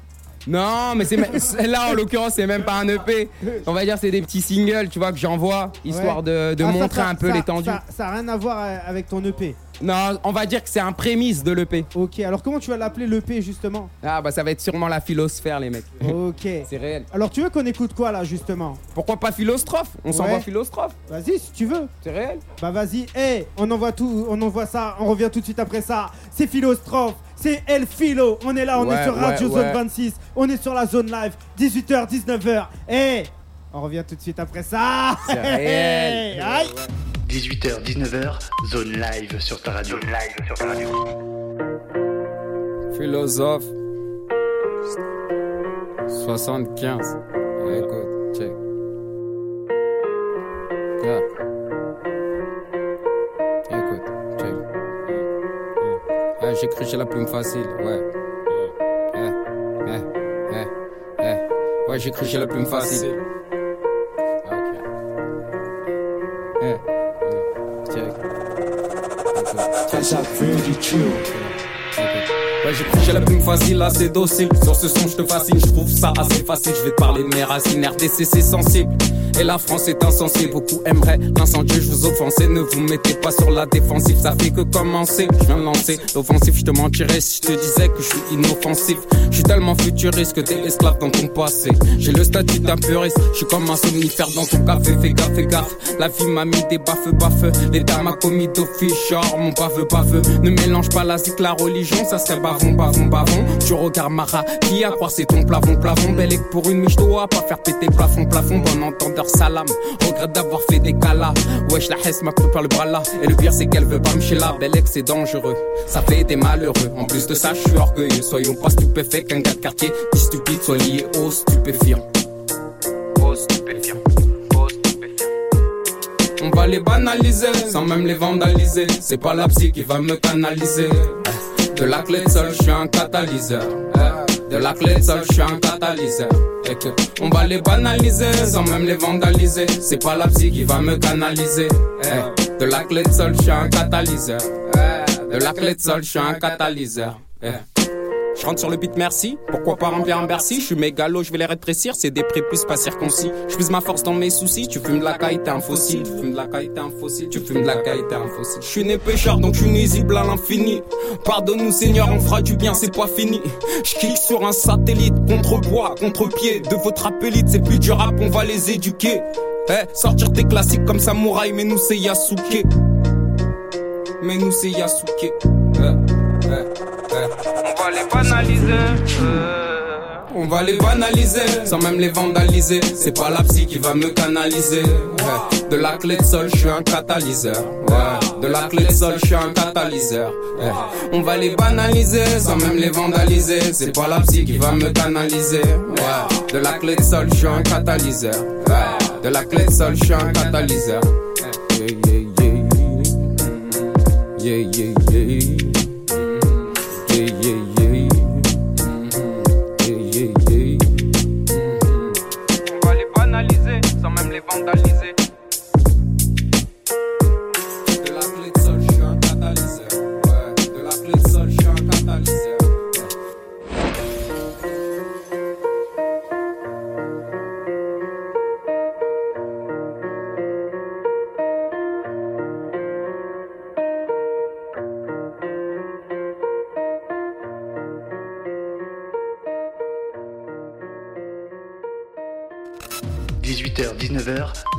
Non, mais c'est me- là en l'occurrence, c'est même pas un EP. On va dire c'est des petits singles, tu vois, que j'envoie histoire Ouais. de, de Ah, montrer ça- un peu l'étendue. Ça n'a rien à voir euh, avec ton EP. Non, on va dire que c'est un prémisse de l'EP. Ok, alors comment tu vas l'appeler l'EP justement? Ah bah ça va être sûrement la philosphère les mecs. Ok. C'est réel. Alors tu veux qu'on écoute quoi là justement? Pourquoi pas philostrophe On Ouais. s'envoie philostrophe. Vas-y si tu veux. C'est réel. Bah vas-y, hey, on envoie tout, on envoie ça, on revient tout de suite après ça. C'est Philostrophe, c'est El Philo, on est là, on est sur Radio ouais, Zone ouais. 26, on est sur la zone live, 18h, 19h. Hey, on revient tout de suite après ça. C'est réel. Aïe. 18h, 19h, zone live sur ta radio. Zone live sur ta radio. Philosophe. 75. Écoute, check. Yeah. J'ai cru chez la plume facile, ouais. Eh, eh. Ouais, j'ai cru chez la plume facile. Ok. Check. Écoute, Ouais, j'ai cru j'ai la plume facile, assez docile. Sur ce son, je te fascine, je trouve ça assez facile. Je vais te parler de mes racines, RDC, c'est sensible. Et la France est insensée, beaucoup aimeraient l'incendie, je vous offensais. Ne vous mettez pas sur la défensive, ça fait que commencer. Je viens de lancer l'offensive, je te mentirais si je te disais que je suis inoffensif. Je suis tellement futuriste que t'es esclave dans ton passé. J'ai le statut d'un puriste, je suis comme un somnifère dans ton café. Fais gaffe, fais gaffe. La vie m'a mis des baffes, baffes. L'État m'a commis d'office, genre mon baveux, baveux. Ne mélange pas la zik, la religion, ça serait bavon, bavon, bavon. Tu regardes Mara, qui a croire c'est ton plafond, plafond. Belle pour une miche, dois pas faire péter plafond, plafond. Bon entendeur, salam. Regrette d'avoir fait des calas. Wesh, la hesse m'a pris par le bras là. Et le pire, c'est qu'elle veut pas me chez la belle c'est dangereux. Ça fait des malheureux. En plus de ça, je suis orgueilleux. Soyons pas stupéfaits qu'un gars de quartier dit stupide soit lié au stupéfiant. Au stupéfiant. On va les banaliser, sans même les vandaliser. C'est pas la psy qui va me canaliser. De la clé sol, je suis un catalyseur. De la clé de sol, je suis un catalyseur. On va les banaliser, sans même les vandaliser. C'est pas la psy qui va me canaliser. De la clé de sol, je suis un catalyseur. De la clé de sol, je suis un catalyseur. Yeah. Je rentre sur le beat, merci. Pourquoi pas remplir un Bercy? Je suis mégalo, je vais les rétrécir. C'est des prépuces pas circoncis. Je fuse ma force dans mes soucis. Tu fumes de la caille, t'es un fossile. Tu fumes de la caille, t'es un fossile. Tu fumes de la caille, t'es un fossile. Je suis né pêcheur, donc je suis nuisible à l'infini. Pardonne-nous, Seigneur, on fera du bien, c'est pas fini. Je clique sur un satellite, contre-poids, contre-pied. De votre appelite, c'est plus du rap, on va les éduquer. Eh, sortir tes classiques comme samouraï, mais nous c'est Yasuke. Mais nous c'est Yasuke. Eh, eh, eh. On va les banaliser. On va les banaliser, sans même les vandaliser. C'est pas la psy qui va me canaliser. Ouais. De la clé de sol, je suis un catalyseur. Ouais. De la clé de sol, je suis un catalyseur. On va les banaliser, sans même les vandaliser. C'est pas la psy qui va me canaliser. De la clé de sol, je suis un catalyseur. De la clé de sol, je suis un catalyseur. Yeah, yeah. Yeah, yeah, yeah. Yeah,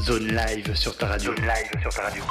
zone live sur ta radio. Zone live sur ta radio.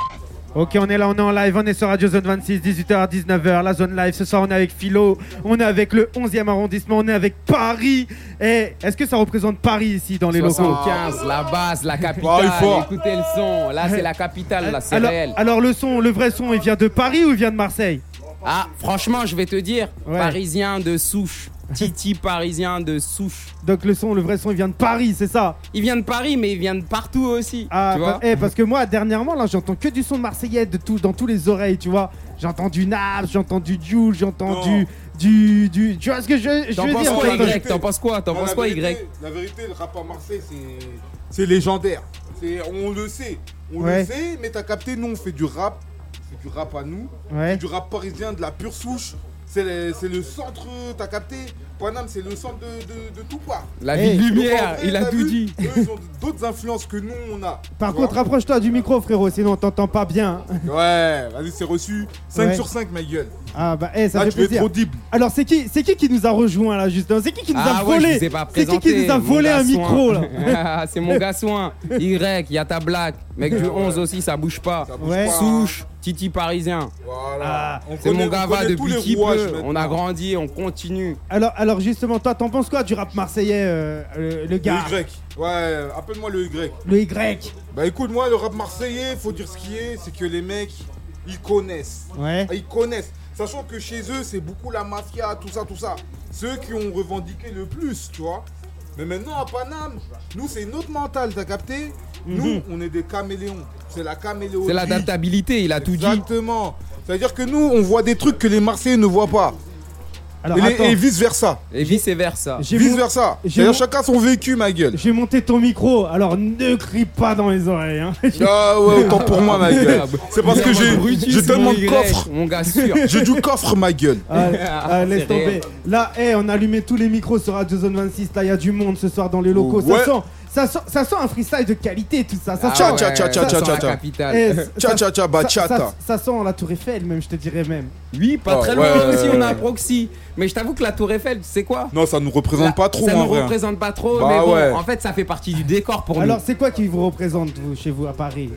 Ok, on est là, on est en live, on est sur Radio Zone 26, 18h à 19h, la zone live. Ce soir, on est avec Philo, on est avec le 11e arrondissement, on est avec Paris. Et est-ce que ça représente Paris ici dans les locaux? 75, la base, la capitale. Fort. Écoutez le son. Là, c'est la capitale, là, c'est alors, réel. alors, le son, le vrai son, il vient de Paris ou il vient de Marseille? Ah, franchement, je vais te dire, Ouais. parisien de souche. Titi parisien de souche. Donc le son, le vrai son, il vient de Paris, c'est ça? Il vient de Paris, mais il vient de partout aussi. Ah, tu bah, vois eh, parce que moi, dernièrement, là, j'entends que du son marseillais de tout, dans tous les oreilles, tu vois. J'entends du Naps, j'entends du Jules, j'entends du, du, du. Tu vois ce que je, je T'en veux penses dire quoi, Y T'en penses quoi T'en Non, penses la quoi, vérité- Y La vérité, le rap à Marseille, c'est c'est légendaire. C'est- On le sait. On Ouais. le sait, mais t'as capté, nous, on fait du rap. C'est du rap à nous. Ouais. Du rap parisien, de la pure souche. C'est le, c'est le centre, t'as capté Paname, c'est le centre de, de, de tout part. La Donc, en lumière, vrai, il a tout vu dit. Eux, ils ont d'autres influences que nous, on a. Par contre, rapproche-toi du micro, frérot, sinon on t'entend pas bien. Ouais, vas-y, c'est reçu. 5 Ouais. sur 5, ma gueule. Ah bah, eh, ça Là, fait tu plaisir. audible. Alors, c'est qui, c'est qui qui nous a rejoint là, justement C'est qui qui nous a Ah ouais, volé je vous ai pas C'est qui qui nous a volé un micro là. Ah, C'est mon gars soin. Y, y a ta blague. Mec du 11 aussi, ça bouge pas. Ça bouge Ouais. pas. Souche, Titi parisien. Voilà. Ah, On C'est mon gars on va connaît tous depuis les qu'il rouages peut. On a grandi, on continue. alors, alors, justement, toi, t'en penses quoi du rap marseillais, euh, le, le gars? Le Y. Ouais, appelle-moi le Y. Le Y Bah écoute, moi, le rap marseillais, faut dire ce qui est, c'est que les mecs, ils connaissent. Ouais. Ils connaissent. Sachant que chez eux, c'est beaucoup la mafia, tout ça, tout ça. Ceux qui ont revendiqué le plus, tu vois. Mais maintenant, à Paname, nous, c'est notre mental, t'as capté? Nous, on est des caméléons. C'est la caméléonie. C'est l'adaptabilité, il a tout dit. Exactement. C'est-à-dire que nous, on voit des trucs que les Marseillais ne voient pas. Alors, et, les- et vice versa. Et vice versa. j'ai Vice mon- versa. mon- chacun son vécu, ma gueule. j'ai monté ton micro, alors ne crie pas dans les oreilles. Hein. Ah ouais, autant pour moi, ma gueule. C'est parce que j'ai tellement de coffres. Mon gars sûr. J'ai du coffre, ma gueule. Ah, ah, laisse tomber. réel. Là, eh, on a allumé tous les micros sur Radio Zone 26. Là, il y a du monde ce soir dans les locaux. Ouais. Ça, sent, ça, sent, ça sent un freestyle de qualité, tout ça. Ça Ah sent, tcha. capitale. eh, Tcha, ça- tcha, tcha, ça- bachata. ça- ça sent la Tour Eiffel, même, je te dirais même. Oui, pas très loin aussi, on a un proxy. Mais je t'avoue que la Tour Eiffel, tu sais quoi? Non, ça nous représente pas trop, Ça nous représente pas trop, Bah mais bon, en fait, ça fait partie du décor pour Alors, nous. c'est quoi qui vous représente, chez vous, à Paris?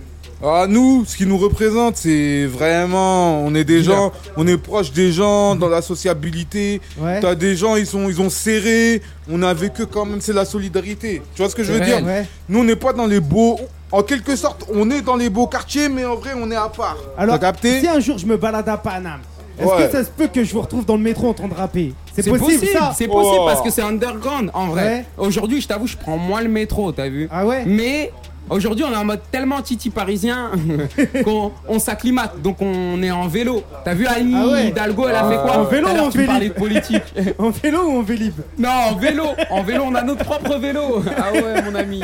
Ah, nous, ce qui nous représente, c'est vraiment, on est des gens, on est proche des gens dans la sociabilité. Ouais. T'as des gens, ils sont, ils ont serré. On a avec eux quand même, c'est la solidarité. Tu vois ce que je veux dire? Ouais. Nous, on n'est pas dans les beaux. En quelque sorte, on est dans les beaux quartiers, mais en vrai, on est à part. Alors, T'as capté? si un jour je me balade à Paname, est-ce Ouais. que ça se peut que je vous retrouve dans le métro en train de rapper? C'est C'est possible, possible, ça? c'est possible Oh. parce que c'est underground en vrai. Ouais. Aujourd'hui, je t'avoue, je prends moins le métro, t'as vu? Ah ouais? Mais aujourd'hui, on est en mode tellement titi parisien qu'on on s'acclimate. Donc on est en vélo. T'as vu Annie Ah ouais. Hidalgo, elle a fait quoi En vélo ou en vélib politique. En vélo ou en vélib non, en vélo. En vélo, on a notre propre vélo. Ah ouais, mon ami.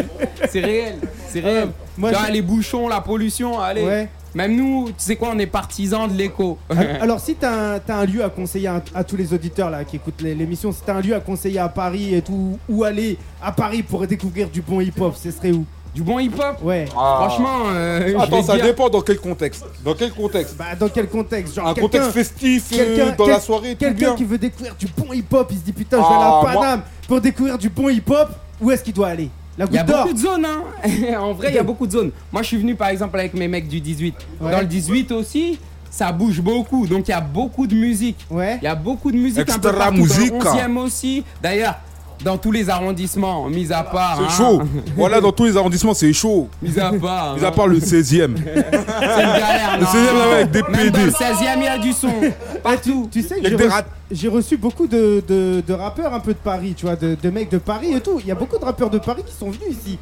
C'est réel. C'est réel. moi, je- les bouchons, la pollution, allez. Ouais. Même nous, tu sais quoi, on est partisans de l'écho. Alors, si t'as un, lieu à conseiller à, à tous les auditeurs là qui écoutent l'émission, si t'as un lieu à conseiller à Paris et tout, où aller à Paris pour découvrir du bon hip-hop, ce serait où? Du bon hip-hop? Ouais. Ah. Franchement, euh, Attends, ça dire- dépend dans quel contexte. Dans quel contexte? Bah, dans quel contexte? Genre Un contexte festif, euh, quelqu'un- dans quel- la soirée, Quelqu'un qui veut découvrir du bon hip-hop, il se dit putain, je vais Ah, aller à moi- Paname pour découvrir du bon hip-hop. Où est-ce qu'il doit aller? La Il y a beaucoup de zones, hein. en vrai, il y a beaucoup de zones. Moi, je suis venu par exemple avec mes mecs du 18. Ouais. Dans le 18 aussi, ça bouge beaucoup. Donc, il y a beaucoup de musique. Ouais. Il y a beaucoup de musique. un peu Extra partout. musique. Dans le 11e aussi. D'ailleurs, dans tous les arrondissements, mis à part. C'est hein, chaud. voilà, dans tous les arrondissements, c'est chaud. Mis à part. Mis à hein. part le 16e. C'est une galère. Le non. 16e là, avec des Même dans PD. le 16e, il y a du son. Partout. Tu sais Il y que j'ai reçu, beaucoup de, de- de rappeurs un peu de Paris, tu vois, de, de mecs de Paris et tout. Il y a beaucoup de rappeurs de Paris qui sont venus ici.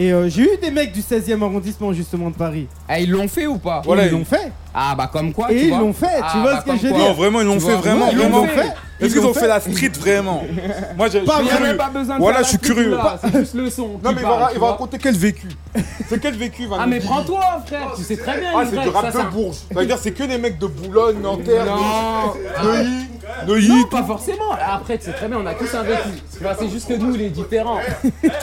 Et euh, j'ai eu des mecs du 16e arrondissement justement de Paris. Eh, ils l'ont fait ou pas Voilà, ils l'ont fait. Ah, bah, comme quoi. Et tu ils vois. l'ont fait, tu Ah, vois bah, ce que comme je veux quoi. dire Non, vraiment, ils l'ont Tu fait, vois, vraiment, ils l'ont vraiment. fait. Est-ce Ils qu'ils ont fait la street vraiment Moi, j'ai- je Pas Il y curieux. besoin de Voilà, faire je suis la curieux. là, C'est juste le son. Non, mais il va, il va vois. raconter quel vécu C'est quel vécu, Van Ah, mais prends-toi, frère. Tu sais très bien. Ah, c'est du ça, rap ça- de Bourges. Ça veut dire c'est que des mecs de Boulogne, Nanterre, Non. Neuilly, Neuilly. Non, pas forcément. Après, c'est très bien, on a tous un vécu. C'est juste que nous, il est différent.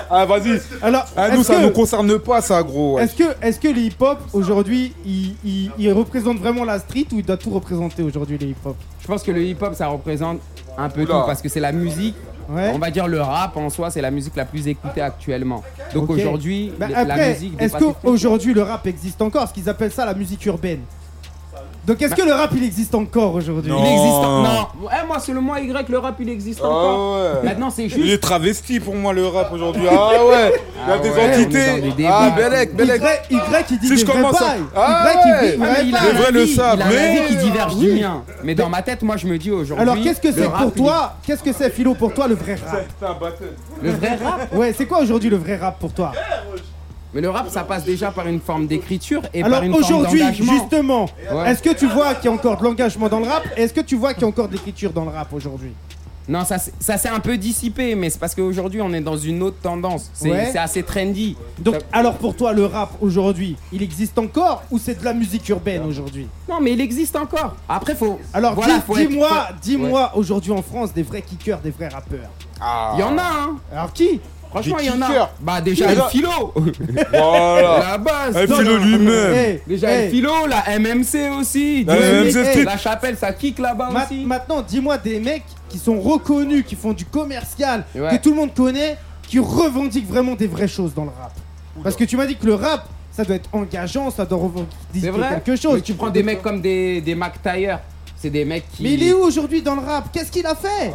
Ah, vas-y. Alors, Ah, nous, est-ce ça que- nous concerne pas, ça, gros. ouais. Est-ce que, est que les hip-hop aujourd'hui, ils, ils- ils représentent vraiment la street ou ils doivent tout représenter aujourd'hui les hip-hop? Je pense que le hip-hop, ça représente un peu Oula. tout parce que c'est la musique. Ouais. On va dire le rap en soi, c'est la musique la plus écoutée actuellement. Donc Ok. aujourd'hui, Bah, le- la après, musique. est-ce dépasse les- qu'aujourd'hui le rap existe encore? Ce qu'ils appellent ça la musique urbaine. Donc est-ce que le rap il existe encore aujourd'hui. Il existe. Non. Eh, moi, selon moi, Y, le rap, il existe encore. Ah ouais. Maintenant, c'est Il juste. est travesti pour moi le rap aujourd'hui. Ah ouais, il y a Ah des ouais, on est dans entités. des débats. Ah, Belek, Y, Belek. y il dit Si des je vrais commence à- bails. Ah y il dit Ouais, mais il a Les un vrais le avis, savent, il a un mais- avis qui diverge Oui. du mien. Mais dans ma tête, moi, je me dis aujourd'hui. Alors qu'est-ce que le c'est rap, pour il toi Qu'est-ce que c'est Philo pour toi le vrai rap C'est un battle. Le vrai rap Ouais, c'est quoi aujourd'hui le vrai rap pour toi Mais le rap, ça passe déjà par une forme d'écriture et Alors par une forme aujourd'hui, justement, Ouais. est-ce que tu vois qu'il y a encore de l'engagement dans le rap Est-ce que tu vois qu'il y a encore de l'écriture dans le rap aujourd'hui? Non, ça, ça s'est un peu dissipé, mais c'est parce qu'aujourd'hui, on est dans une autre tendance. C'est Ouais. c'est assez trendy. Donc Ça- alors pour toi le rap aujourd'hui, il existe encore ou c'est de la musique urbaine aujourd'hui? Non, mais il existe encore. Après, faut. Alors voilà, dis- dis-moi, dis-moi aujourd'hui en France des vrais kickers, des vrais rappeurs. Ah. Il y en a, hein. Alors qui? Franchement, il y en a. Bah, déjà, le là- philo. Voilà. la base. Philo lui-même. Déjà, le philo, la MMC aussi. La MMC chapelle, ça kick là-bas ma- aussi. maintenant dis-moi des mecs qui sont reconnus, qui font du commercial, Ouais. que tout le monde connaît, qui revendiquent vraiment des vraies choses dans le rap. Parce que tu m'as dit que le rap, ça doit être engageant, ça doit revendiquer quelque chose. Mais tu prends des mecs comme des, des Mac Taylor. C'est des mecs qui. Mais il est où aujourd'hui dans le rap? Qu'est-ce qu'il a fait?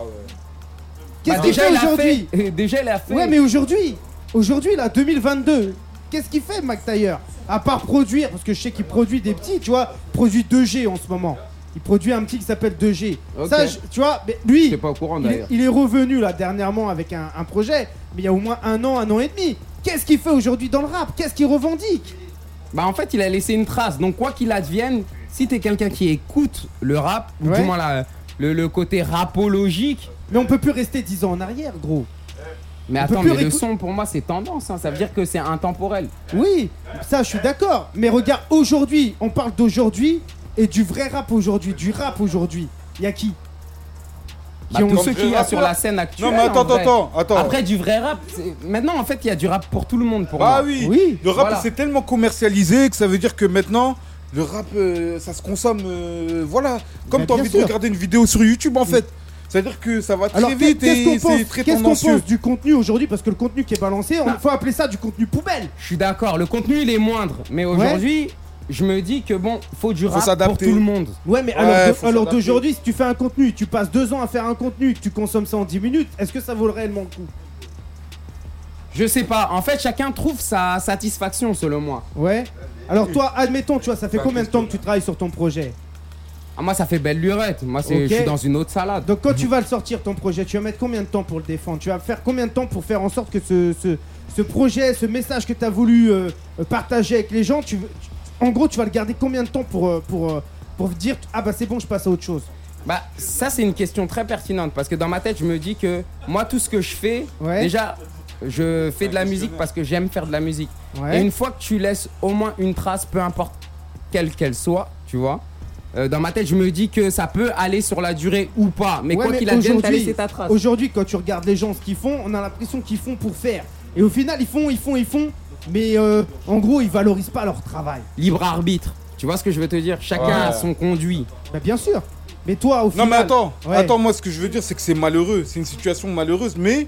Qu'est-ce Bah, qu'il fait aujourd'hui. Déjà, il a fait. Ouais, mais aujourd'hui, aujourd'hui, là, 2022, qu'est-ce qu'il fait, Mac Taylor À part produire, parce que je sais qu'il produit des petits, tu vois, produit 2G en ce moment. Il produit un petit qui s'appelle 2G. Ok. Ça, je- tu vois, mais lui, pas au courant il est, d'ailleurs. il est revenu là dernièrement avec un, un projet, mais il y a au moins un an, un an et demi. Qu'est-ce qu'il fait aujourd'hui dans le rap? Qu'est-ce qu'il revendique? Bah en fait il a laissé une trace. Donc quoi qu'il advienne, si t'es quelqu'un qui écoute le rap, ou Ouais. du moins la- le, le côté rapologique, Mais on peut plus rester 10 ans en arrière, gros. mais On attends, mais le son pour moi c'est tendance, hein. ça veut dire que c'est intemporel. Oui, ça, je suis d'accord. Mais regarde, aujourd'hui, on parle d'aujourd'hui et du vrai rap aujourd'hui, du rap aujourd'hui. Il y a qui? Bah, Qui ont- ceux qu'il y a rap, sur la scène actuelle. Non, mais attends, attends, attends. Après du vrai rap, maintenant en fait il y a du rap pour tout le monde pour moi. oui. Oui. Le rap, Voilà. c'est tellement commercialisé que ça veut dire que maintenant, le rap, euh, ça se consomme. euh, voilà. Comme t'as bien envie sûr. de regarder une vidéo sur YouTube, en fait. C'est-à-dire que ça va très Alors, vite qu'est-ce et qu'on c'est pense, très qu'est-ce qu'on tendancieux. pense du contenu aujourd'hui Parce que le contenu qui est balancé, il faut appeler ça du contenu poubelle. Je suis d'accord, le contenu il est moindre, mais aujourd'hui je me dis que bon, faut du rap pour s'adapter. tout le monde. Ouais, mais Ouais, alors, de- faut alors s'adapter. d'aujourd'hui, si tu fais un contenu, tu passes deux ans à faire un contenu, que tu consommes ça en 10 minutes, est-ce que ça vaut réellement le coup? Je sais pas, en fait chacun trouve sa satisfaction selon moi. Ouais. Alors toi, admettons, tu vois, ça fait combien de temps que tu travailles sur ton projet? Ah, moi ça fait belle lurette, moi c'est Ok. je suis dans une autre salade. Donc quand tu vas le sortir ton projet, tu vas mettre combien de temps pour le défendre? Tu vas faire combien de temps pour faire en sorte que ce, ce, ce projet, ce message que tu as voulu euh, euh, partager avec les gens, tu, veux- tu- en gros, tu vas le garder combien de temps pour, euh, pour, euh, pour dire ah bah c'est bon, je passe à autre chose? Bah, ça, c'est une question très pertinente parce que dans ma tête, je me dis que moi, tout ce que je fais, Ouais. déjà, je fais de la musique parce que j'aime faire de la musique. Et une fois que tu laisses au moins une trace, peu importe quelle qu'elle soit, tu vois. Euh, dans ma tête, je me dis que ça peut aller sur la durée ou pas. Mais Ouais, quoi qu'il advienne, t'as laissé ta trace. Aujourd'hui, quand tu regardes les gens, ce qu'ils font, on a l'impression qu'ils font pour faire. Et au final, ils font, ils font, ils font. Mais euh, en gros, ils valorisent pas leur travail. Libre arbitre. Tu vois ce que je veux te dire? Chacun Ouais. a son conduit. Bah, bien sûr. Mais toi, au Non final. mais attends, Ouais. attends, moi ce que je veux dire c'est que c'est malheureux, c'est une situation malheureuse, mais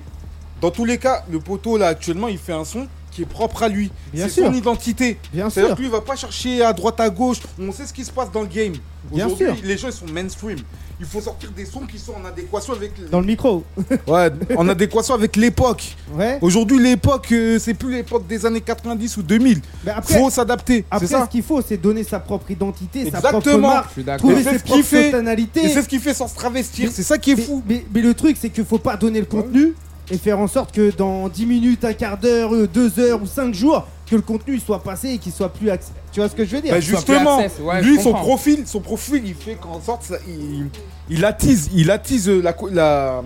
dans tous les cas, le poteau là actuellement il fait un son qui est propre à lui. C'est son identité. Bien sûr. lui il va pas chercher à droite à gauche, on sait ce qui se passe dans le game. Bien Aujourd'hui, sûr. les gens ils sont mainstream. Il faut sortir des sons qui sont en adéquation avec Dans le micro. Ouais, en adéquation avec l'époque. Ouais. Aujourd'hui l'époque euh, c'est plus l'époque des années 90 ou 2000. Mais après, Faut s'adapter, après c'est ça. ce qu'il faut, c'est donner sa propre identité, sa propre Exactement. marque, trouver ses propres tonalités. Et c'est ce qu'il fait sans se travestir, c'est ça qui est mais, fou. mais- mais le truc, c'est qu'il faut pas donner le contenu et faire en sorte que dans 10 minutes, un quart d'heure, euh, deux heures ou 5 jours, que le contenu soit passé et qu'il soit plus accès. Tu vois ce que je veux dire? Bah justement, plus access, ouais, lui son profil, son profil, il fait qu'en sorte, ça- il, il attise, il attise euh, la, la,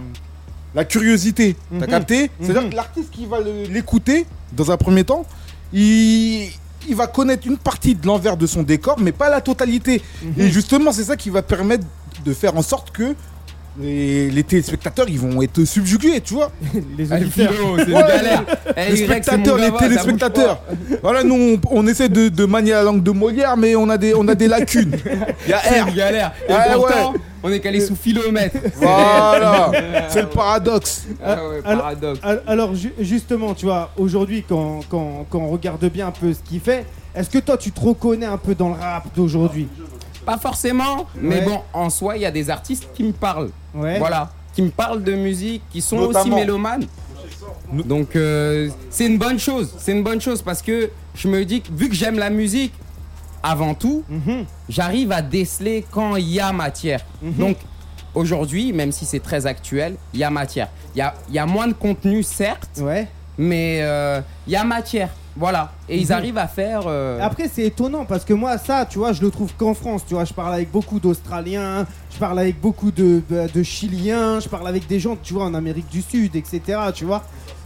la curiosité. T'as Mhm. capté? C'est-à-dire Mhm. que l'artiste qui va l'écouter dans un premier temps, il, il va connaître une partie de l'envers de son décor, mais pas la totalité. Mhm. Et justement, c'est ça qui va permettre de faire en sorte que les, les téléspectateurs, ils vont être subjugués, tu vois. Les Ah, auditeurs. c'est galère. Eh, Les spectateurs, les téléspectateurs. Voilà, nous, on, on essaie de, de manier la langue de Molière, mais on a des, on a des lacunes. Il y a R. une galère. Et Ah, pourtant, ouais. on est calé sous philomètre. Voilà, c'est le paradoxe. Ah ouais, Alors- paradoxe. Al- Alors ju- justement, tu vois, aujourd'hui, quand, quand, quand on regarde bien un peu ce qu'il fait, est-ce que toi, tu te reconnais un peu dans le rap d'aujourd'hui? Pas forcément, mais bon, en soi, il y a des artistes qui me parlent. Voilà, qui me parlent de musique, qui sont aussi mélomanes. Donc euh, c'est une bonne chose, c'est une bonne chose parce que je me dis que vu que j'aime la musique, avant tout, Mhm. j'arrive à déceler quand il y a matière. Mhm. Donc aujourd'hui, même si c'est très actuel, il y a matière. Il y a, y a moins de contenu, certes, Ouais. mais euh, il y a matière. Voilà. Et ils Mhm. arrivent à faire. euh, Après, c'est étonnant parce que moi, ça, tu vois, je le trouve qu'en France. Tu vois, je parle avec beaucoup d'Australiens, je parle avec beaucoup de, de, de Chiliens, je parle avec des gens, tu vois, en Amérique du Sud, etc. Tu vois,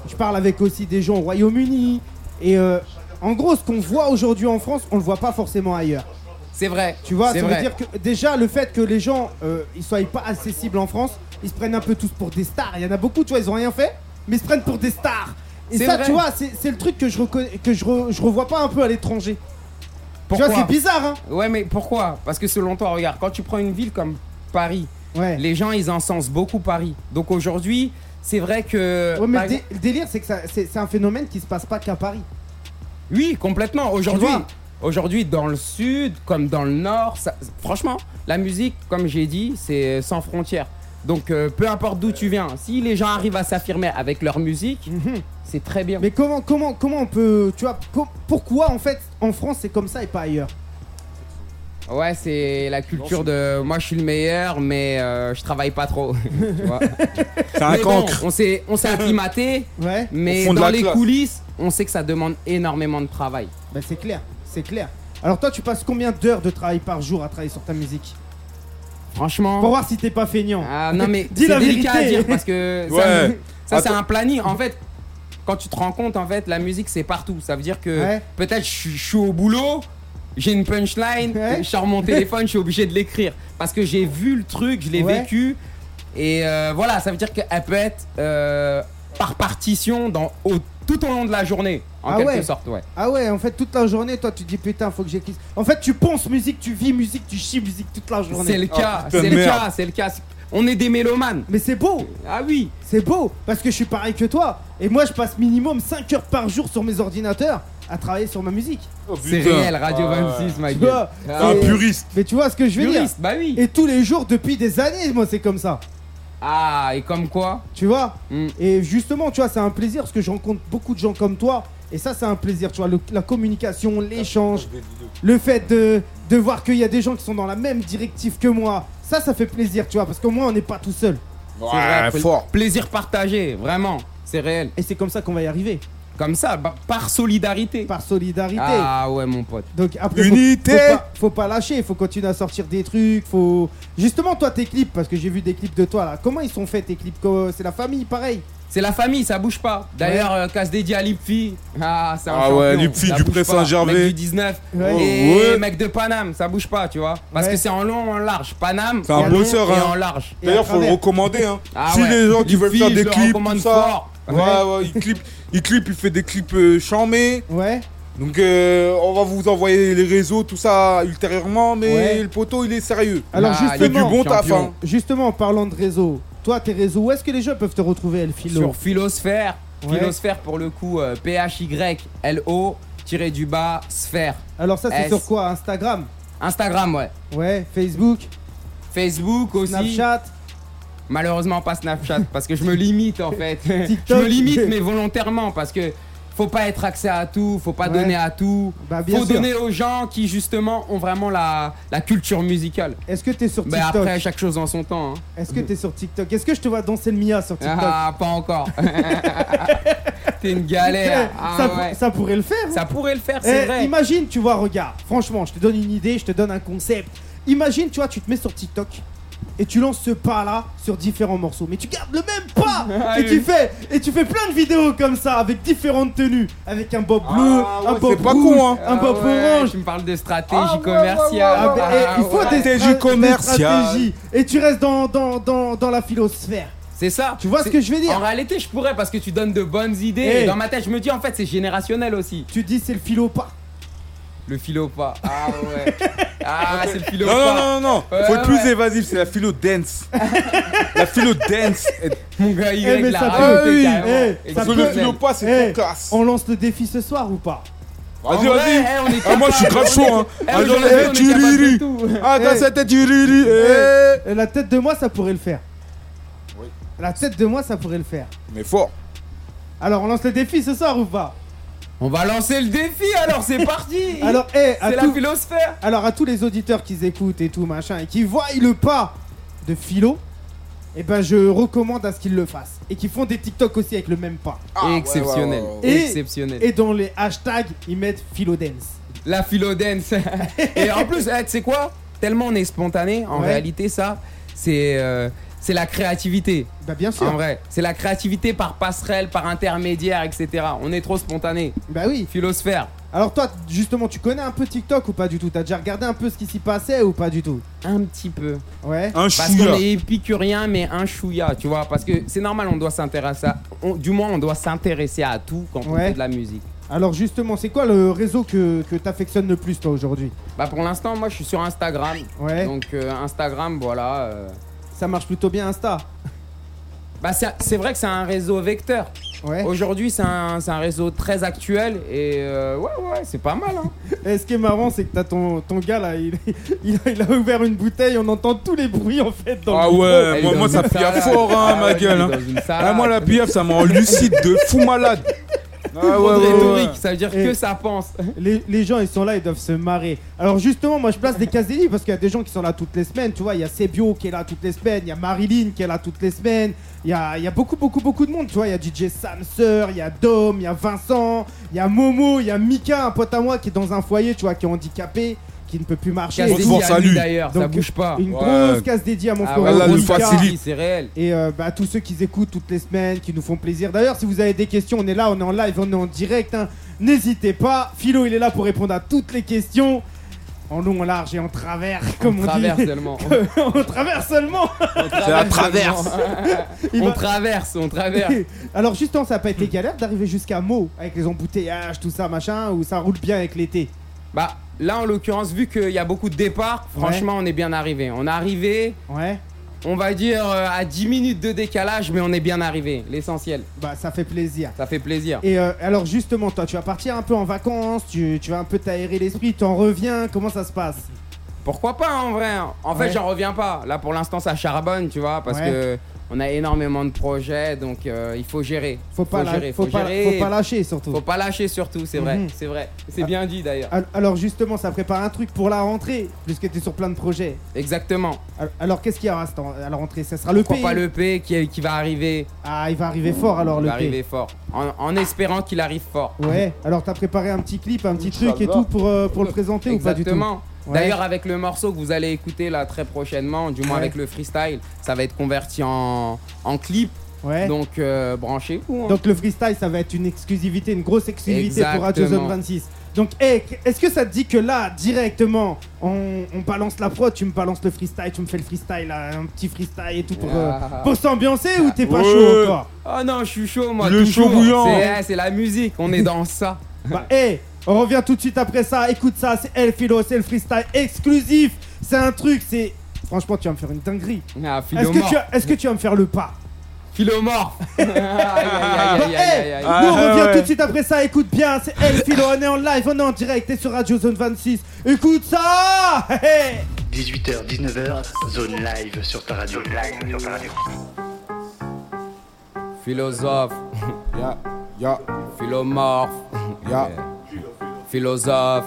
je parle avec aussi des gens au Royaume-Uni. Et euh, en gros, ce qu'on voit aujourd'hui en France, on le voit pas forcément ailleurs. c'est vrai. Tu vois, c'est ça vrai. veut dire que déjà le fait que les gens euh, ils soient pas accessibles en France, ils se prennent un peu tous pour des stars. Il y en a beaucoup, tu vois, ils ont rien fait, mais ils se prennent pour des stars. Et ça, vrai. tu vois, c'est le truc que je reconnais, que je, re- je revois pas un peu à l'étranger. Tu vois, c'est bizarre, hein Ouais, mais pourquoi? Parce que selon toi, regarde, quand tu prends une ville comme Paris, Ouais. les gens ils encensent beaucoup Paris. Donc aujourd'hui, c'est vrai que. Ouais, mais le, dé- exemple- le délire, c'est que c'est un phénomène qui se passe pas qu'à Paris. Oui, complètement. Aujourd'hui dans le sud comme dans le nord, ça- franchement, la musique, comme j'ai dit, c'est sans frontières. Donc euh, peu importe d'où tu viens, si les gens arrivent à s'affirmer avec leur musique, Mhm. C'est très bien. Mais comment, comment, comment on peut, tu vois, pourquoi en fait en France c'est comme ça et pas ailleurs? Ouais, c'est la culture de moi je suis le meilleur, mais euh, je travaille pas trop. tu vois? C'est un bon, on s'est on s'est acclimaté, Ouais. mais dans les classe. coulisses, on sait que ça demande énormément de travail. Bah c'est clair, c'est clair. Alors toi, tu passes combien d'heures de travail par jour à travailler sur ta musique? Franchement. Pour voir si t'es pas feignant. Ah non mais Dis c'est la délicat à vérité. dire parce que ça, Ouais. ça, c'est un planning. En fait, quand tu te rends compte, en fait, la musique c'est partout. Ça veut dire que Ouais. peut-être je suis- au boulot, j'ai une punchline, Ouais. je sors mon téléphone, je suis obligé de l'écrire parce que j'ai vu le truc, je l'ai Ouais. vécu et euh, voilà, ça veut dire qu'elle peut être euh, par partition dans au- tout au long de la journée, en Ah quelque ouais. sorte, ouais. Ah ouais, en fait, toute la journée, toi, tu dis putain, faut que j'écrive. En fait, tu penses musique, tu vis musique, tu chies musique toute la journée. C'est le cas, putain, c'est le cas, c'est le cas. On est des mélomanes. Mais c'est beau, Ah oui. c'est beau, parce que je suis pareil que toi. Et moi, je passe minimum 5 heures par jour sur mes ordinateurs à travailler sur ma musique. Oh, C'est réel, Radio Ouais. 26, ma Tu gueule. vois Ah, Et- puriste. Mais tu vois ce que je veux dire Puriste, bah oui. Et tous les jours, depuis des années, moi, c'est comme ça. Ah, et comme quoi Tu vois Hmm. Et justement, tu vois, c'est un plaisir parce que je rencontre beaucoup de gens comme toi. Et ça, c'est un plaisir, tu vois, le- la communication, l'échange, le fait de, de voir qu'il y a des gens qui sont dans la même directive que moi. Ça, ça fait plaisir, tu vois, parce qu'au moins, on n'est pas tout seul. C'est vrai, Ouais, pl- fort. Plaisir partagé, vraiment, c'est réel. Et c'est comme ça qu'on va y arriver, Comme ça, bah, par solidarité. par solidarité. Ah ouais, mon pote. Donc après, Unité. Faut, pas, faut pas lâcher, faut continuer à sortir des trucs, faut... Justement, toi, tes clips, parce que j'ai vu des clips de toi, là, comment ils sont faits, tes clips? C'est la famille, pareil C'est la famille, ça bouge pas. D'ailleurs, euh, casse dédié à Lipfi. Ah, c'est un Ah champion. ouais, Lipfi Ça du bouge Pré pas. Saint-Gervais. Mec du 19. Ouais. Et Ouais. mec de Paname, ça bouge pas, tu vois. Parce Ouais. que c'est en long, en large. Paname, C'est un en long bosseur, et hein. en large. D'ailleurs, faut le recommander. Hein. Ah si ouais. les gens qui Lipfi, veulent faire je des le clips, tout recommande ça. fort. Ouais, ouais, il clip, il clip, il fait des clips euh, chamés. Ouais. Donc, euh, on va vous envoyer les réseaux, tout ça ultérieurement. Mais Ouais. le poteau, il est sérieux. Alors Ah, Il fait du justement, bon taf. champion. Hein. justement, en parlant de réseau, toi, tes réseaux, où est-ce que les gens peuvent te retrouver, El Philo Sur Philosphère. Ouais. Philosphère pour le coup, euh, P-H-Y-L-O, tiré du bas, sphère. Alors ça, c'est S. sur quoi Instagram Instagram, ouais. Ouais. Facebook Facebook aussi. Snapchat Malheureusement pas Snapchat parce que je me limite en fait. je me limite mais volontairement parce que faut pas être accès à tout, faut pas Ouais. donner à tout. Bah, faut sûr. donner aux gens qui justement ont vraiment la, la culture musicale. Est-ce que t'es sur Mais TikTok après chaque chose en son temps. hein. Est-ce que t'es sur TikTok? Est-ce que je te vois danser le Mia sur TikTok? Ah pas encore. T'es une galère. Ah, ça, ouais. ça pourrait le faire. hein. Ça pourrait le faire, c'est Eh, vrai. Imagine, tu vois, regarde, franchement, je te donne une idée, je te donne un concept. Imagine, tu vois, tu te mets sur TikTok et tu lances ce pas là sur différents morceaux, mais tu gardes le même pas Ah et tu fais et tu fais plein de vidéos comme ça avec différentes tenues, avec un bob bleu, Ah, un ouais, bob rouge, con, hein. un Ah bob ouais, orange. Tu me parles de stratégie Ah, ouais, commerciale. Ah, bah, eh, il faut ouais. des, stratégies. et tu restes dans, dans, dans, dans la philosphère. C'est ça. Tu vois ce que je veux dire En réalité, je pourrais parce que tu donnes de bonnes idées. Eh. Et dans ma tête, je me dis en fait, c'est générationnel aussi. Tu dis c'est le philo pas. Le philo pas. Ah ouais. Ah, c'est le philo Non, non, pas. non, non, non. Ouais, Faut être plus ouais. évasif, c'est la philo dance. la philo dance. Mon gars, Y Eh, mais l'a ça rajouté peut- carrément. eh, ça Parce que le philo pas, c'est Eh, classe. On lance le défi ce soir ou pas? Vas-y, vas-y. eh, est Ah, moi, je suis grave chaud, est- hein. Eh, Ah, est tu riri. tout. Ah, Eh. dans cette tête, tu riri. Eh. La tête de moi, ça pourrait le faire. Oui. La tête de moi, ça pourrait le faire. Mais fort. Alors, on lance le défi ce soir ou pas? On va lancer le défi alors, c'est parti. Alors, eh, à c'est la tout- philosphère. alors, à tous les auditeurs qui écoutent et tout machin et qui voient le pas de philo, eh ben, je recommande à ce qu'ils le fassent et qu'ils font des TikTok aussi avec le même pas. Ah, Exceptionnel. ouais, ouais, ouais. Et- Exceptionnel. Et dans les hashtags, ils mettent philo dance. La philodance. Et en plus, eh, tu sais quoi? Tellement on est spontané, en Ouais. réalité, ça, c'est euh, c'est la créativité. Bah, bien sûr. En vrai, c'est la créativité par passerelle, par intermédiaire, etc. On est trop spontané. Bah oui. Philosphère, Alors, toi, justement, tu connais un peu TikTok ou pas du tout? T'as déjà regardé un peu ce qui s'y passait ou pas du tout? Un petit peu. Ouais. Un Parce qu'on est épicurien, mais un chouïa, tu vois. Parce que c'est normal, on doit s'intéresser à. on- du moins, on doit s'intéresser à tout quand on Ouais. fait de la musique. Alors, justement, c'est quoi le réseau que, que t'affectionnes le plus, toi, aujourd'hui? Bah, pour l'instant, moi, je suis sur Instagram. Ouais. Donc, euh, Instagram, voilà. euh, Ça marche plutôt bien Insta. Bah, c'est c'est vrai que c'est un réseau vecteur. Ouais. Aujourd'hui, c'est un, c'est un réseau très actuel et euh, ouais, ouais, c'est pas mal. Hein. Et ce qui est marrant, c'est que t'as ton, ton gars là, il, il, a, il a ouvert une bouteille, on entend tous les bruits en fait dans Ah le ouais, moi, moi une ça piaffe fort, hein, Ah ma ouais, gueule. hein. Ah, moi, la piaffe, ça me rend lucide de fou malade. Ah ouais, rhétorique, ça veut dire Et- que ça pense. Les, les gens ils sont là, ils doivent se marrer. Alors justement, moi je place des cases dédiées parce qu'il y a des gens qui sont là toutes les semaines. Tu vois, il y a Sebio qui est là toutes les semaines, il y a Marilyn qui est là toutes les semaines. Il y a, il y a beaucoup, beaucoup, beaucoup de monde. Tu vois, il y a DJ Samser, il y a Dom, il y a Vincent, il y a Momo, il y a Mika, un pote à moi qui est dans un foyer, tu vois, qui est handicapé, qui ne peut plus marcher. Casse à lui, salut. d'ailleurs, ça bouge pas. Une Ouais. grosse case dédiée à mon Ah frère. Voilà, le C'est réel. Et euh, bah, tous ceux qui écoutent toutes les semaines, qui nous font plaisir. D'ailleurs, si vous avez des questions, on est là, on est en live, on est en direct. hein. N'hésitez pas. Philo, il est là pour répondre à toutes les questions. En long, en large et en travers, comme on, on traverse dit. seulement. on traverse seulement. C'est la traverse. On va- traverse, on traverse. Alors, justement, ça n'a pas été galère d'arriver jusqu'à Meaux avec les embouteillages, tout ça, machin, ou ça roule bien avec l'été? Bah là en l'occurrence vu qu'il y a beaucoup de départs, franchement on est bien arrivé. On est arrivé, Ouais. on va dire euh, à 10 minutes de décalage, mais on est bien arrivé. L'essentiel, Bah, ça fait plaisir. ça fait plaisir. Et euh, alors, justement, toi, tu vas partir un peu en vacances, tu, tu vas un peu t'aérer l'esprit, t'en reviens, comment ça se passe? Pourquoi pas en vrai? En fait Ouais. j'en reviens pas. Là pour l'instant ça charbonne, tu vois, parce Ouais. que on a énormément de projets, donc euh, il faut gérer. Faut pas, la- gérer, faut, pas, gérer. faut pas lâcher, surtout. Faut pas lâcher surtout, c'est vrai, Mhm. c'est vrai. C'est bien dit d'ailleurs. Al- Alors justement, ça prépare un truc pour la rentrée, puisque tu es sur plein de projets. Exactement. Al- Alors qu'est-ce qu'il y aura à la rentrée? Ça sera le P pas le P qui, qui va arriver, Ah, il va arriver fort alors il le va P. arriver fort. En, en espérant qu'il arrive fort. Ouais, alors t'as préparé un petit clip, un petit truc et tout pour, euh, pour le présenter ou pas du tout? Exactement. Ouais. D'ailleurs, avec le morceau que vous allez écouter là très prochainement, du moins Ouais. avec le freestyle, ça va être converti en, en clip. Ouais. Donc euh, branchez-vous. hein. Donc le freestyle, ça va être une exclusivité, une grosse exclusivité pour Radio Zone Exactement. 26. Donc, hey, est-ce que ça te dit que là, directement, on, on balance la prod, tu me balances le freestyle, tu me fais le freestyle, là, un petit freestyle et tout pour, euh, Ah. pour s'ambiancer ou t'es pas Ouais. chaud encore? Ah non, je suis chaud moi. Toujours. chaud bouillant. C'est eh, c'est la musique, on est dans ça. Bah, hey, on revient tout de suite après ça. Écoute ça, c'est El Philo, c'est le freestyle exclusif. C'est un truc, c'est. Franchement, tu vas me faire une dinguerie. Ah, Est-ce que, tu que tu vas me faire le pas Philomorphe. Bah. Ah, Nous, on revient ouais. tout de suite après ça. Écoute bien, c'est El Philo, on est en live, on est en direct, t'es sur Radio Zone 26. Écoute ça Hey 18h, 19h, zone live sur ta radio. Live sur ta radio. Philosophe, Ya, ya, philomorphe, ya, philosophe.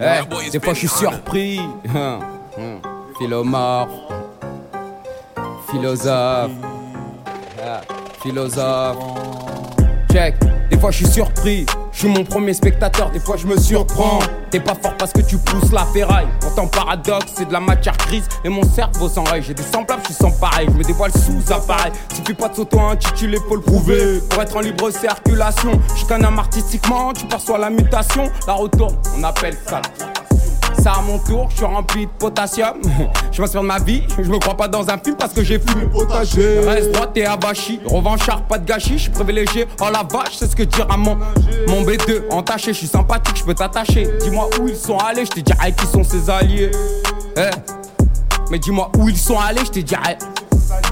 Eh, des fois je suis surpris. Hum. Philomorphe, philosophe, Ah, philosophe. Check, des fois je suis surpris. Je suis mon premier spectateur, des fois je me surprends. T'es pas fort parce que tu pousses la ferraille. Paradoxe, c'est de la matière grise et mon cerveau s'enraye. J'ai des semblables, je suis sans pareil. Je me dévoile sous appareil. Suffit pas de s'auto-intituler, faut le prouver. Pour être en libre circulation, je homme artistiquement. Tu perçois la mutation, la retourne, on appelle ça. Ça à mon tour, je suis rempli de potassium. Je m'inspire de ma vie, je me crois pas dans un film parce que j'ai fumé Potager. Reste droite et abachi, revanchard, pas de gâchis, je privilégié. Oh la vache, c'est ce que dira mon, mon B2. Entaché, je suis sympathique, je peux t'attacher. Dis-moi où ils sont allés, je te dirai qui sont ses alliés. Eh, Mais dis-moi où ils sont allés, je te dirai.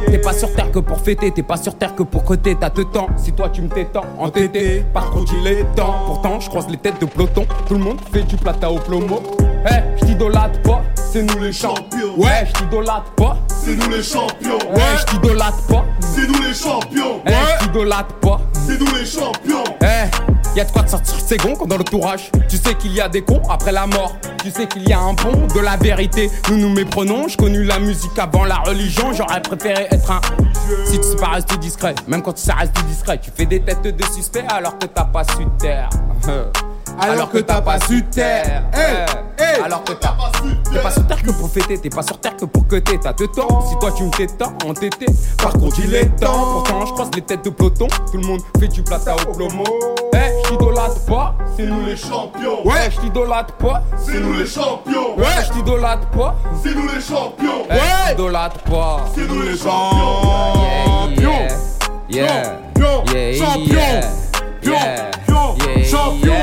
T'es pas sur terre que pour fêter, t'es pas sur terre que pour côté, t'as te temps. Si toi tu me t'étends, entêté, par contre il est temps. Pourtant, je croise les têtes de peloton, tout le monde fait du plata au plomo. Eh, je t'idolâtre pas, c'est nous les champions. Ouais, je t'idolâtre pas, C'est nous les champions, ouais, je t'idolâtre pas. c'est nous les champions, Eh, je t'idolâtre pas. c'est nous les champions. Eh, y a de quoi de sortir ses gonds quand dans l'entourage. Tu sais qu'il y a des cons après la mort. Tu sais qu'il y a un pont de la vérité. Nous nous méprenons. J'ai connu la musique avant la religion. J'aurais préféré être un. Si tu sais pas rester discret, même quand tu sais rester discret, tu fais des têtes de suspect alors que t'as pas su taire. Alors que t'as pas su taire. Eh, Alors que t'as pas su T'es pas sur terre que pour fêter, t'es pas sur terre que pour que t'es, t'as de temps. Si toi tu me t'étends, entêté. Par contre, il est temps. Pourtant, je croise les têtes de peloton. Tout le monde fait du plata au plomo. Eh, t'idolâtre pas, c'est nous les champions. Ouais, je t'idolâtre pas. C'est nous les champions. Ouais, je t'idolâtre pas. C'est nous les champions. Je t'idolâtre pas. C'est nous les champions. Yeah, yeah, Champion, yeah, champion, yeah, champion, yeah, champion,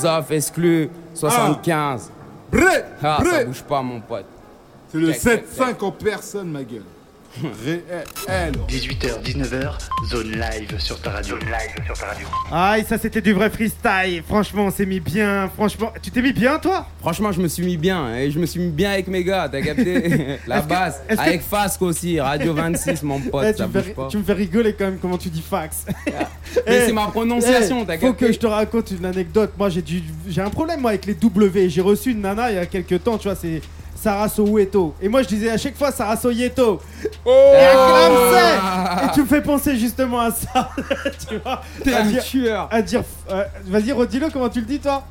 eh. Philosophe exclu 75. Bré, Ah, ça bouge pas, mon pote. C'est le Check, check, 7-5 en personne, ma gueule. Réel. 18h, 19h, zone live sur ta radio. Zone live sur ta radio. Aïe, ça c'était du vrai freestyle. Franchement, on s'est mis bien. Franchement, tu t'es mis bien, toi? Franchement, je me suis mis bien. Et je me suis mis bien avec mes gars, t'as capté? La Est-ce que- Avec Fasque aussi, Radio 26, mon pote, Eh, tu, ça me fais, bouge pas. tu me fais rigoler quand même comment tu dis fax. Mais Eh, c'est ma prononciation, eh, t'as Faut que je te raconte une anecdote. Moi, j'ai du, j'ai un problème moi avec les W. J'ai reçu une nana il y a quelques temps, tu vois, c'est Sarah Soweto. Et moi, je disais à chaque fois Sarah Soyeto. Oh Et tu me fais penser justement à ça, tu vois. T'es un dire, tueur. à dire, euh, vas-y, redis-le. Comment tu le dis, toi?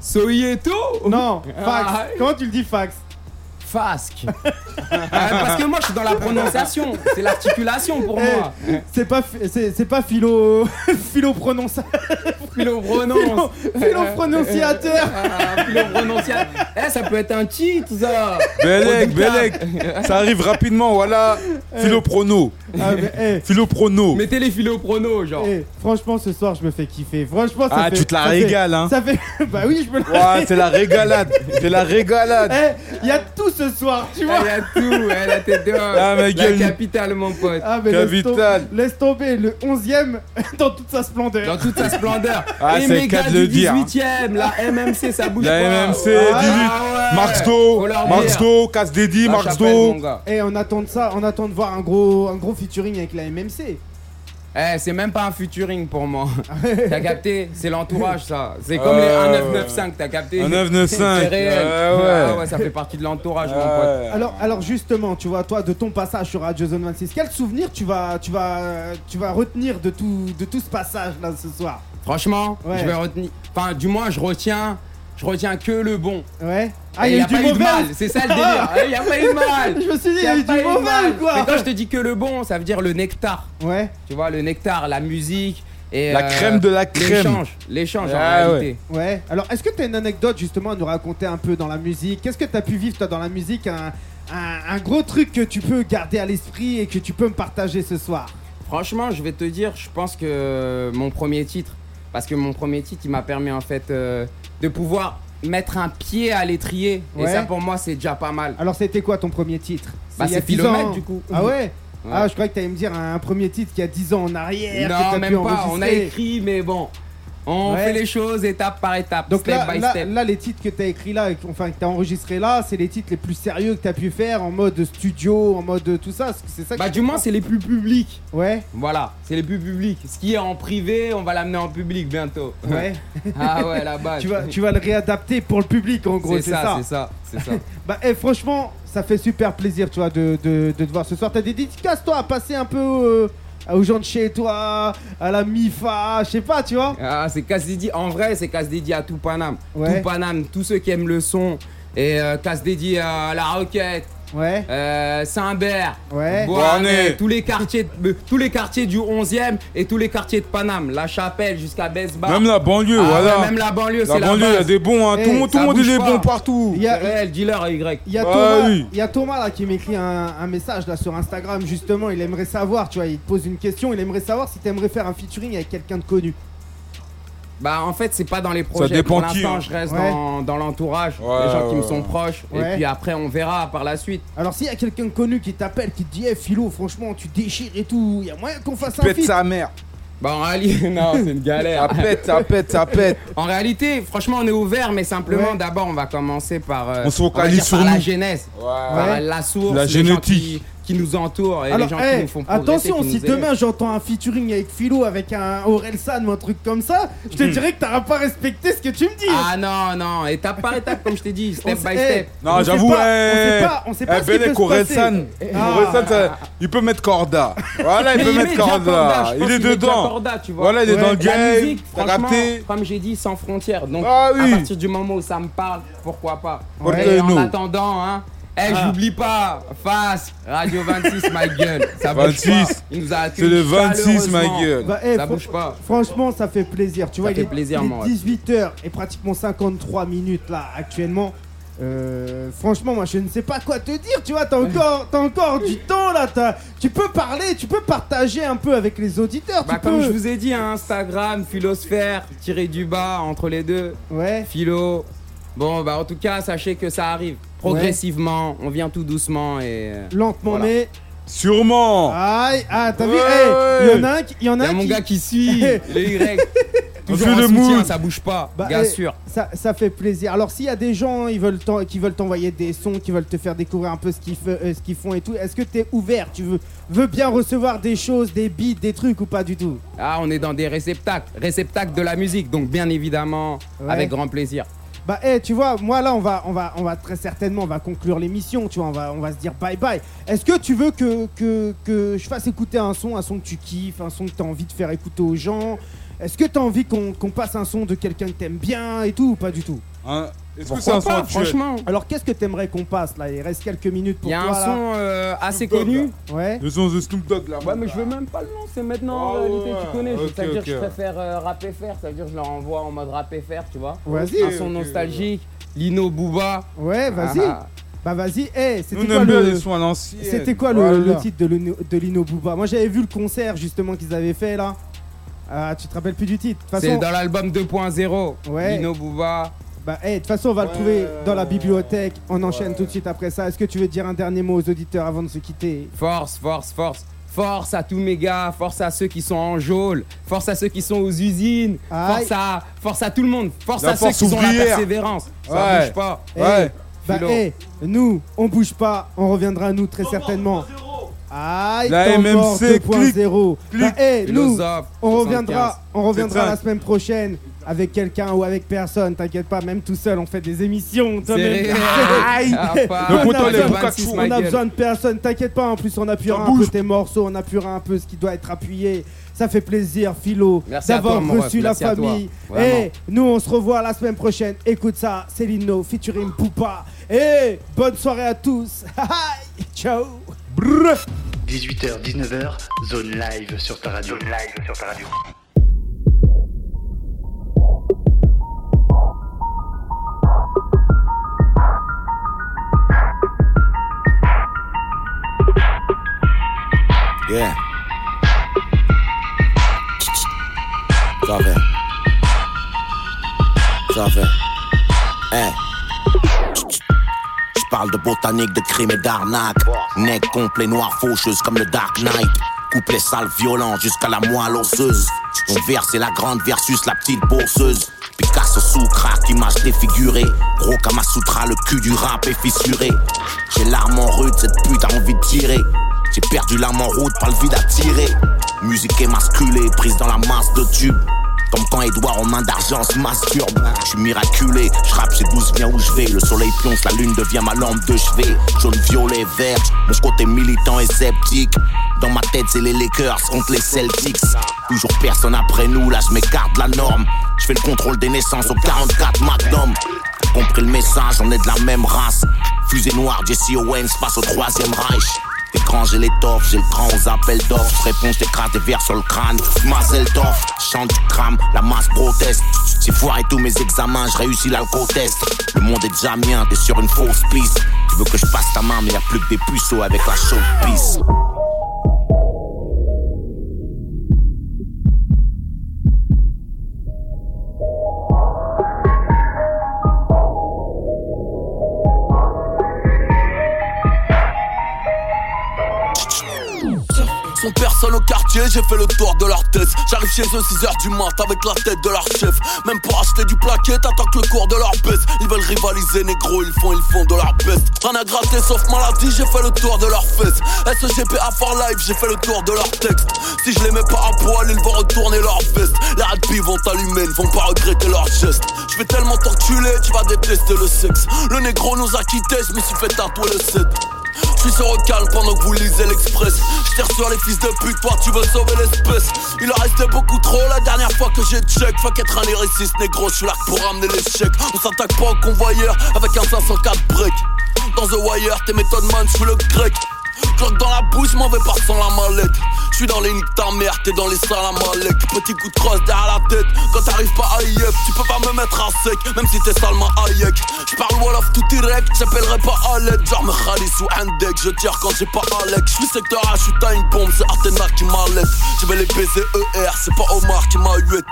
Soyeto Non, fax. Ah, Comment tu le dis, fax? Fasque. Ah, parce que moi, je suis dans la prononciation. C'est l'articulation pour Eh, moi. C'est pas, c'est, pas philo, philo prononça- Philo prononce. philo prononciateur. Ah, philo prononciation. Eh, ça peut être un titre, ça. Bellec, Producteur. Bellec. Ça arrive rapidement, voilà. Philoprono. Ah, mais, eh, Philoprono. Mettez les philo pronos, genre. eh, franchement, ce soir, je me fais kiffer. Franchement, ça Ah, fait, tu te la fait- régales, hein. Ça fait, bah oui, je me la. C'est la régalade. C'est la régalade. Eh, il y a tout ce soir, tu vois. Ah, y a tout, elle a tête dehors. Ah, ma La gueule. capitale, mon pote. Ah, mais laisse, Capital. tom- laisse tomber le 11ème dans toute sa splendeur. Dans toute sa splendeur. Ah, Et c'est le cas gars de le dire, hein. 18ème, la MMC, ça bouge La pas. MMC, Ah, 18. ouais. Marx Faut Do. leur Marx dire. Do, Casse Dédi, La Marx chapelle, mon Do. gars. Eh, on attend de ça, on attend de voir un gros, un gros featuring avec la MMC. Eh, c'est même pas un featuring pour moi. Ah t'as capté? C'est l'entourage, ça. C'est comme les Euh, 1995, t'as capté? Un 995. C'est réel. Ouais, ouais. Ah ouais, ça fait partie de l'entourage, mon pote. Ouais. Alors, alors justement, tu vois, toi, de ton passage sur Radio Zone 26, quel souvenir tu vas, tu vas, tu vas retenir de tout, de tout ce passage là ce soir? Franchement, Ouais. je vais retenir. Enfin, du moins, je retiens. Je retiens que le bon. Ouais. Et il y a eu pas du eu de mal, c'est ça le délire. Il y a pas eu de mal. Je me suis dit, il y Y a eu pas du de mauvais mal. quoi. Mais quand je te dis que le bon, ça veut dire le nectar. Ouais, Tu vois, le nectar, la musique et La euh, crème de la crème. L'échange, l'échange en Ah ouais. réalité. ouais. Alors, est-ce que tu as une anecdote justement à nous raconter un peu dans la musique? Qu'est-ce que tu as pu vivre toi dans la musique? Un, un, un gros truc que tu peux garder à l'esprit et que tu peux me partager ce soir? Franchement, je vais te dire, je pense que mon premier titre, parce que mon premier titre, il m'a permis en fait euh, de pouvoir mettre un pied à l'étrier. Ouais. Et ça, pour moi, c'est déjà pas mal. Alors, c'était quoi ton premier titre? Bah, c'est 10 Philomètre, ans. du coup. Ah ouais? Ouais. Ah, je croyais que tu allais me dire un premier titre qui a 10 ans en arrière. non, même pas. On a écrit, mais bon. On Ouais. fait les choses étape par étape, Donc step là, by là, step. là, les titres que tu as écrits là, enfin que tu as enregistrés là, c'est les titres les plus sérieux que tu as pu faire en mode studio, en mode tout ça. C'est ça Bah, du moins, c'est les plus publics. Ouais, Voilà, c'est les plus publics. Ce qui est en privé, on va l'amener en public bientôt. ouais. ah ouais, la base. tu, vas, tu vas le réadapter pour le public en gros, C'est ça. c'est ça, c'est ça. Bah, eh, franchement, ça fait super plaisir, tu vois, de, de, de te voir ce soir. T'as des dédicaces, toi, à passer un peu euh, aux gens de chez toi, à la MIFA, je sais pas, tu vois. Ah, c'est casse dédié. En vrai, c'est casse dédié à tout Paname. Ouais. Tout Paname, tous ceux qui aiment le son. Et euh, casse dédié à La Roquette, Ouais, euh, Saint-Bert, ouais. Beauharnais. tous les quartiers, euh, tous les quartiers du 11e et tous les quartiers de Paname, La Chapelle jusqu'à Besbar. Même la banlieue, Ah ouais, voilà. même la banlieue, c'est la banlieue, il y a des bons, hein. Eh, tout le monde, tout monde, est bon partout. Il y a, réel, dealer à Y. Il y, a Thomas, oui. il y a Thomas là qui m'écrit un, un message là sur Instagram justement, il aimerait savoir, tu vois, il te pose une question, il aimerait savoir si tu aimerais faire un featuring avec quelqu'un de connu. Bah en fait c'est pas dans les projets. dépend Pour qui, l'instant hein. je reste Ouais. dans, dans l'entourage, Ouais, les gens qui me sont proches. Ouais. Et puis après on verra par la suite. Alors s'il y a quelqu'un de connu qui t'appelle, qui te dit, hey, Philo, franchement, tu déchires et tout, il y a moyen qu'on fasse un Pète feat. sa mère. Bah en réalité, non c'est une galère. Ça pète, ça pète, ça pète. En réalité, franchement, on est ouvert, mais simplement, Ouais. d'abord, on va commencer par, euh, On se focalise sur par la nous. Ouais. par la source, La les gens génétique. Qui, nous entourent et Alors, les gens hey, qui nous font progresser. attention, si demain j'entends un featuring avec Philo, avec un Orelsan ou un truc comme ça, je te dirais que t'auras pas respecté ce que tu me dis. Ah non, non, étape par étape, comme je t'ai dit, step by step. on Non, sait j'avoue, pas- on sait eh, pas, on sait pas eh, ce qui peut Benek se Orelsan. passer. Orelsan, ça- il peut mettre Corda. Voilà, il peut met mettre Corda. Il est dedans. Corda, tu vois. Voilà, il est dans le game. franchement, comme j'ai dit, sans frontières. Donc, Ah à partir du moment où ça me parle, pourquoi pas. Et en attendant, hein, eh, Ah. j'oublie pas, face, Radio 26, ma gueule. Ça bouge 26. pas. Il nous a C'est le 26, ma gueule. Bah, eh, Ça bouge pas. Franchement, ça fait plaisir. Tu vois, fait il est, plaisir, il est moi, ouais. 18h et pratiquement 53 minutes là actuellement. Euh, franchement, moi je ne sais pas quoi te dire. Tu vois, t'as encore, t'as encore du temps là. t'as- Tu peux parler, tu peux partager un peu avec les auditeurs. Bah, tu comme peux. je vous ai dit, hein, Instagram, Philosphère, tiré du bas entre les deux, Ouais. Philo. Bon, bah en tout cas, sachez que ça arrive progressivement. On vient tout doucement et. euh, Lentement, Voilà. mais. Sûrement. Aïe, ah, t'as vu, Ouais, eh, il y en a un qui. Il y en Il a y a un mon qui- gars qui suit, le Y. Toujours le soutien, ça bouge pas, Bah, bien eh, sûr. Ça, ça fait plaisir. Alors, s'il y a des gens ils veulent qui veulent t'envoyer des sons, qui veulent te faire découvrir un peu ce qu'ils fe- euh, ce qu'ils font et tout, est-ce que tu es ouvert? Tu veux, veux bien recevoir des choses, des beats, des trucs ou pas du tout? Ah, on est dans des réceptacles, réceptacles de la musique, donc bien évidemment, Ouais. avec grand plaisir. Bah, eh, tu vois, moi là, on va, on va, on va très certainement, on va conclure l'émission. Tu vois, on va, on va se dire bye bye. Est-ce que tu veux que, que, que je fasse écouter un son, un son que tu kiffes, un son que tu as envie de faire écouter aux gens? Est-ce que tu as envie qu'on qu'on passe un son de quelqu'un que t'aimes bien et tout ou pas du tout? Hein, Est-ce que c'est un pas, son actuel franchement Alors, qu'est-ce que t'aimerais qu'on passe là? Il reste quelques minutes pour Il y a toi un là. son euh, assez Snoop Dogg, connu. Ouais. Le son de Snoop Dogg là. Ouais, mais je veux même pas le lancer maintenant. Ah en réalité, ouais, tu connais. ok, ça veut dire ok. que je préfère euh, rap et faire. Ça veut dire que je leur envoie en mode rap et faire, tu vois. Vas-y. Un son nostalgique. Lino Booba. Ouais, vas-y. Ah, Bah vas-y. Eh, Nous c'était on quoi aime bien le les sons à l'ancienne. C'était quoi le, Voilà. le titre de Lino, de Lino Booba? Moi j'avais vu le concert justement qu'ils avaient fait là. Ah, tu te rappelles plus du titre? De toute C'est façon, dans l'album 2.0. Ouais. Lino Booba. Bah, eh, de toute façon, on va le trouver dans la bibliothèque. On enchaîne tout de suite après ça. Est-ce que tu veux dire un dernier mot aux auditeurs avant de se quitter? Force, force, force. Force à tous mes gars, force à ceux qui sont en geôle, force à ceux qui sont aux usines, Aïe. force à, force à tout le monde, force La à ceux qui sont la ouvrière. persévérance. Ça Ouais. bouge pas. Eh, Ouais. Bah, Philo. eh, nous, on bouge pas. On reviendra à nous très certainement. Aïe, La MMC, 2.0. clic, Bah, eh, nous, on 75. reviendra, on reviendra 75. la semaine prochaine avec quelqu'un ou avec personne. T'inquiète pas, même tout seul, on fait des émissions. Toi, C'est même- réel. Aïe. Ah. On a besoin de- on a besoin personne, t'inquiète pas, en plus on appuiera un peu tes morceaux, on appuiera un peu ce qui doit être appuyé. Ça fait plaisir, Philo, d'avoir reçu la famille. Et nous, on se revoit la semaine prochaine. Écoute ça, Céline No, featuring Poupa. Et bonne soirée à tous. Ciao. 18h, 19h, zone live sur ta radio. Zone live sur ta radio. Yeah. Ça fait. Je parle de botanique, de crime et d'arnaque. Nec complet, noir, faucheuse comme le Dark Knight. Couplet sale, violent jusqu'à la moelle osseuse. On verse la grande versus la petite bourseuse. Picasso sous crack, image défigurée. Gros Kamasutra, le cul du rap est fissuré. J'ai l'arme en rude, cette pute a envie de tirer. J'ai perdu l'âme en route, pas le vide à tirer. Musique émasculée, prise dans la masse de tubes. Comme quand Edouard en main d'argent se masturbe. Je suis miraculé, je rappe, j'ai 12 viens où je vais. Le soleil pionce, la lune devient ma lampe de chevet. Jaune, violet, vert, mon côté militant et sceptique. Dans ma tête, c'est les Lakers contre les Celtics. Toujours personne après nous, là je m'écarte la norme. Je fais le contrôle des naissances au 44 Magnum. Compris le message, on est de la même race. Fusée noire, Jesse Owens face au troisième Reich. Écran, j'ai l'étoffe, j'ai le cran aux appels d'offres. Réponse, j'écrase des verres sur le crâne. Mazel tov, chante, tu crames, la masse proteste. J'ai foiré tous mes examens, je réussis l'alco-test. Le monde est déjà mien, t'es sur une fausse piste. Tu veux que je passe ta main, mais y a plus que des puceaux avec la chaude pisse. J'ai fait le tour de leur tête. J'arrive chez eux 6h du mat avec la tête de leur chef. Même pour acheter du plaquet, t'attends que le cours de leur baisse. Ils veulent rivaliser, négro, ils font, ils font de leur best. Rien à gratter sauf maladie, j'ai fait le tour de leur fesses. SGP à for live, j'ai fait le tour de leur texte. Si je les mets pas à poil, ils vont retourner leur veste. Les radis vont t'allumer, ne vont pas regretter leur geste. Je vais tellement t'enculer, tu vas détester le sexe. Le négro nous a quittés, je me suis fait tatouer le 7. Suis sur le calme pendant que vous lisez l'Express. Je sur les fils de pute, toi tu veux sauver l'espèce. Il en restait beaucoup trop la dernière fois que j'ai check. Fuck être un lyriciste négro, je suis là pour ramener l'échec. On s'attaque pas au convoyeur avec un 504 break. Dans The Wire, t'es méthode man, je suis le grec. Cloque dans la bouche, m'en vais pas sans la mallette. Je suis dans les niques ta mère, t'es dans les salles. Petit coup de crosse derrière la tête. Quand t'arrives pas à IF, tu peux pas me mettre à sec, même si t'es salement Hayek. J'parle Wolof tout direct, j'appellerai pas l'aide. Genre me Khalis ou un deck, je tire quand j'ai pas Alec. J'suis secteur A, j'suis time bomb, c'est Athéna qui m'allait. Je vais les baiser ER, c'est pas Omar qui m'a huette.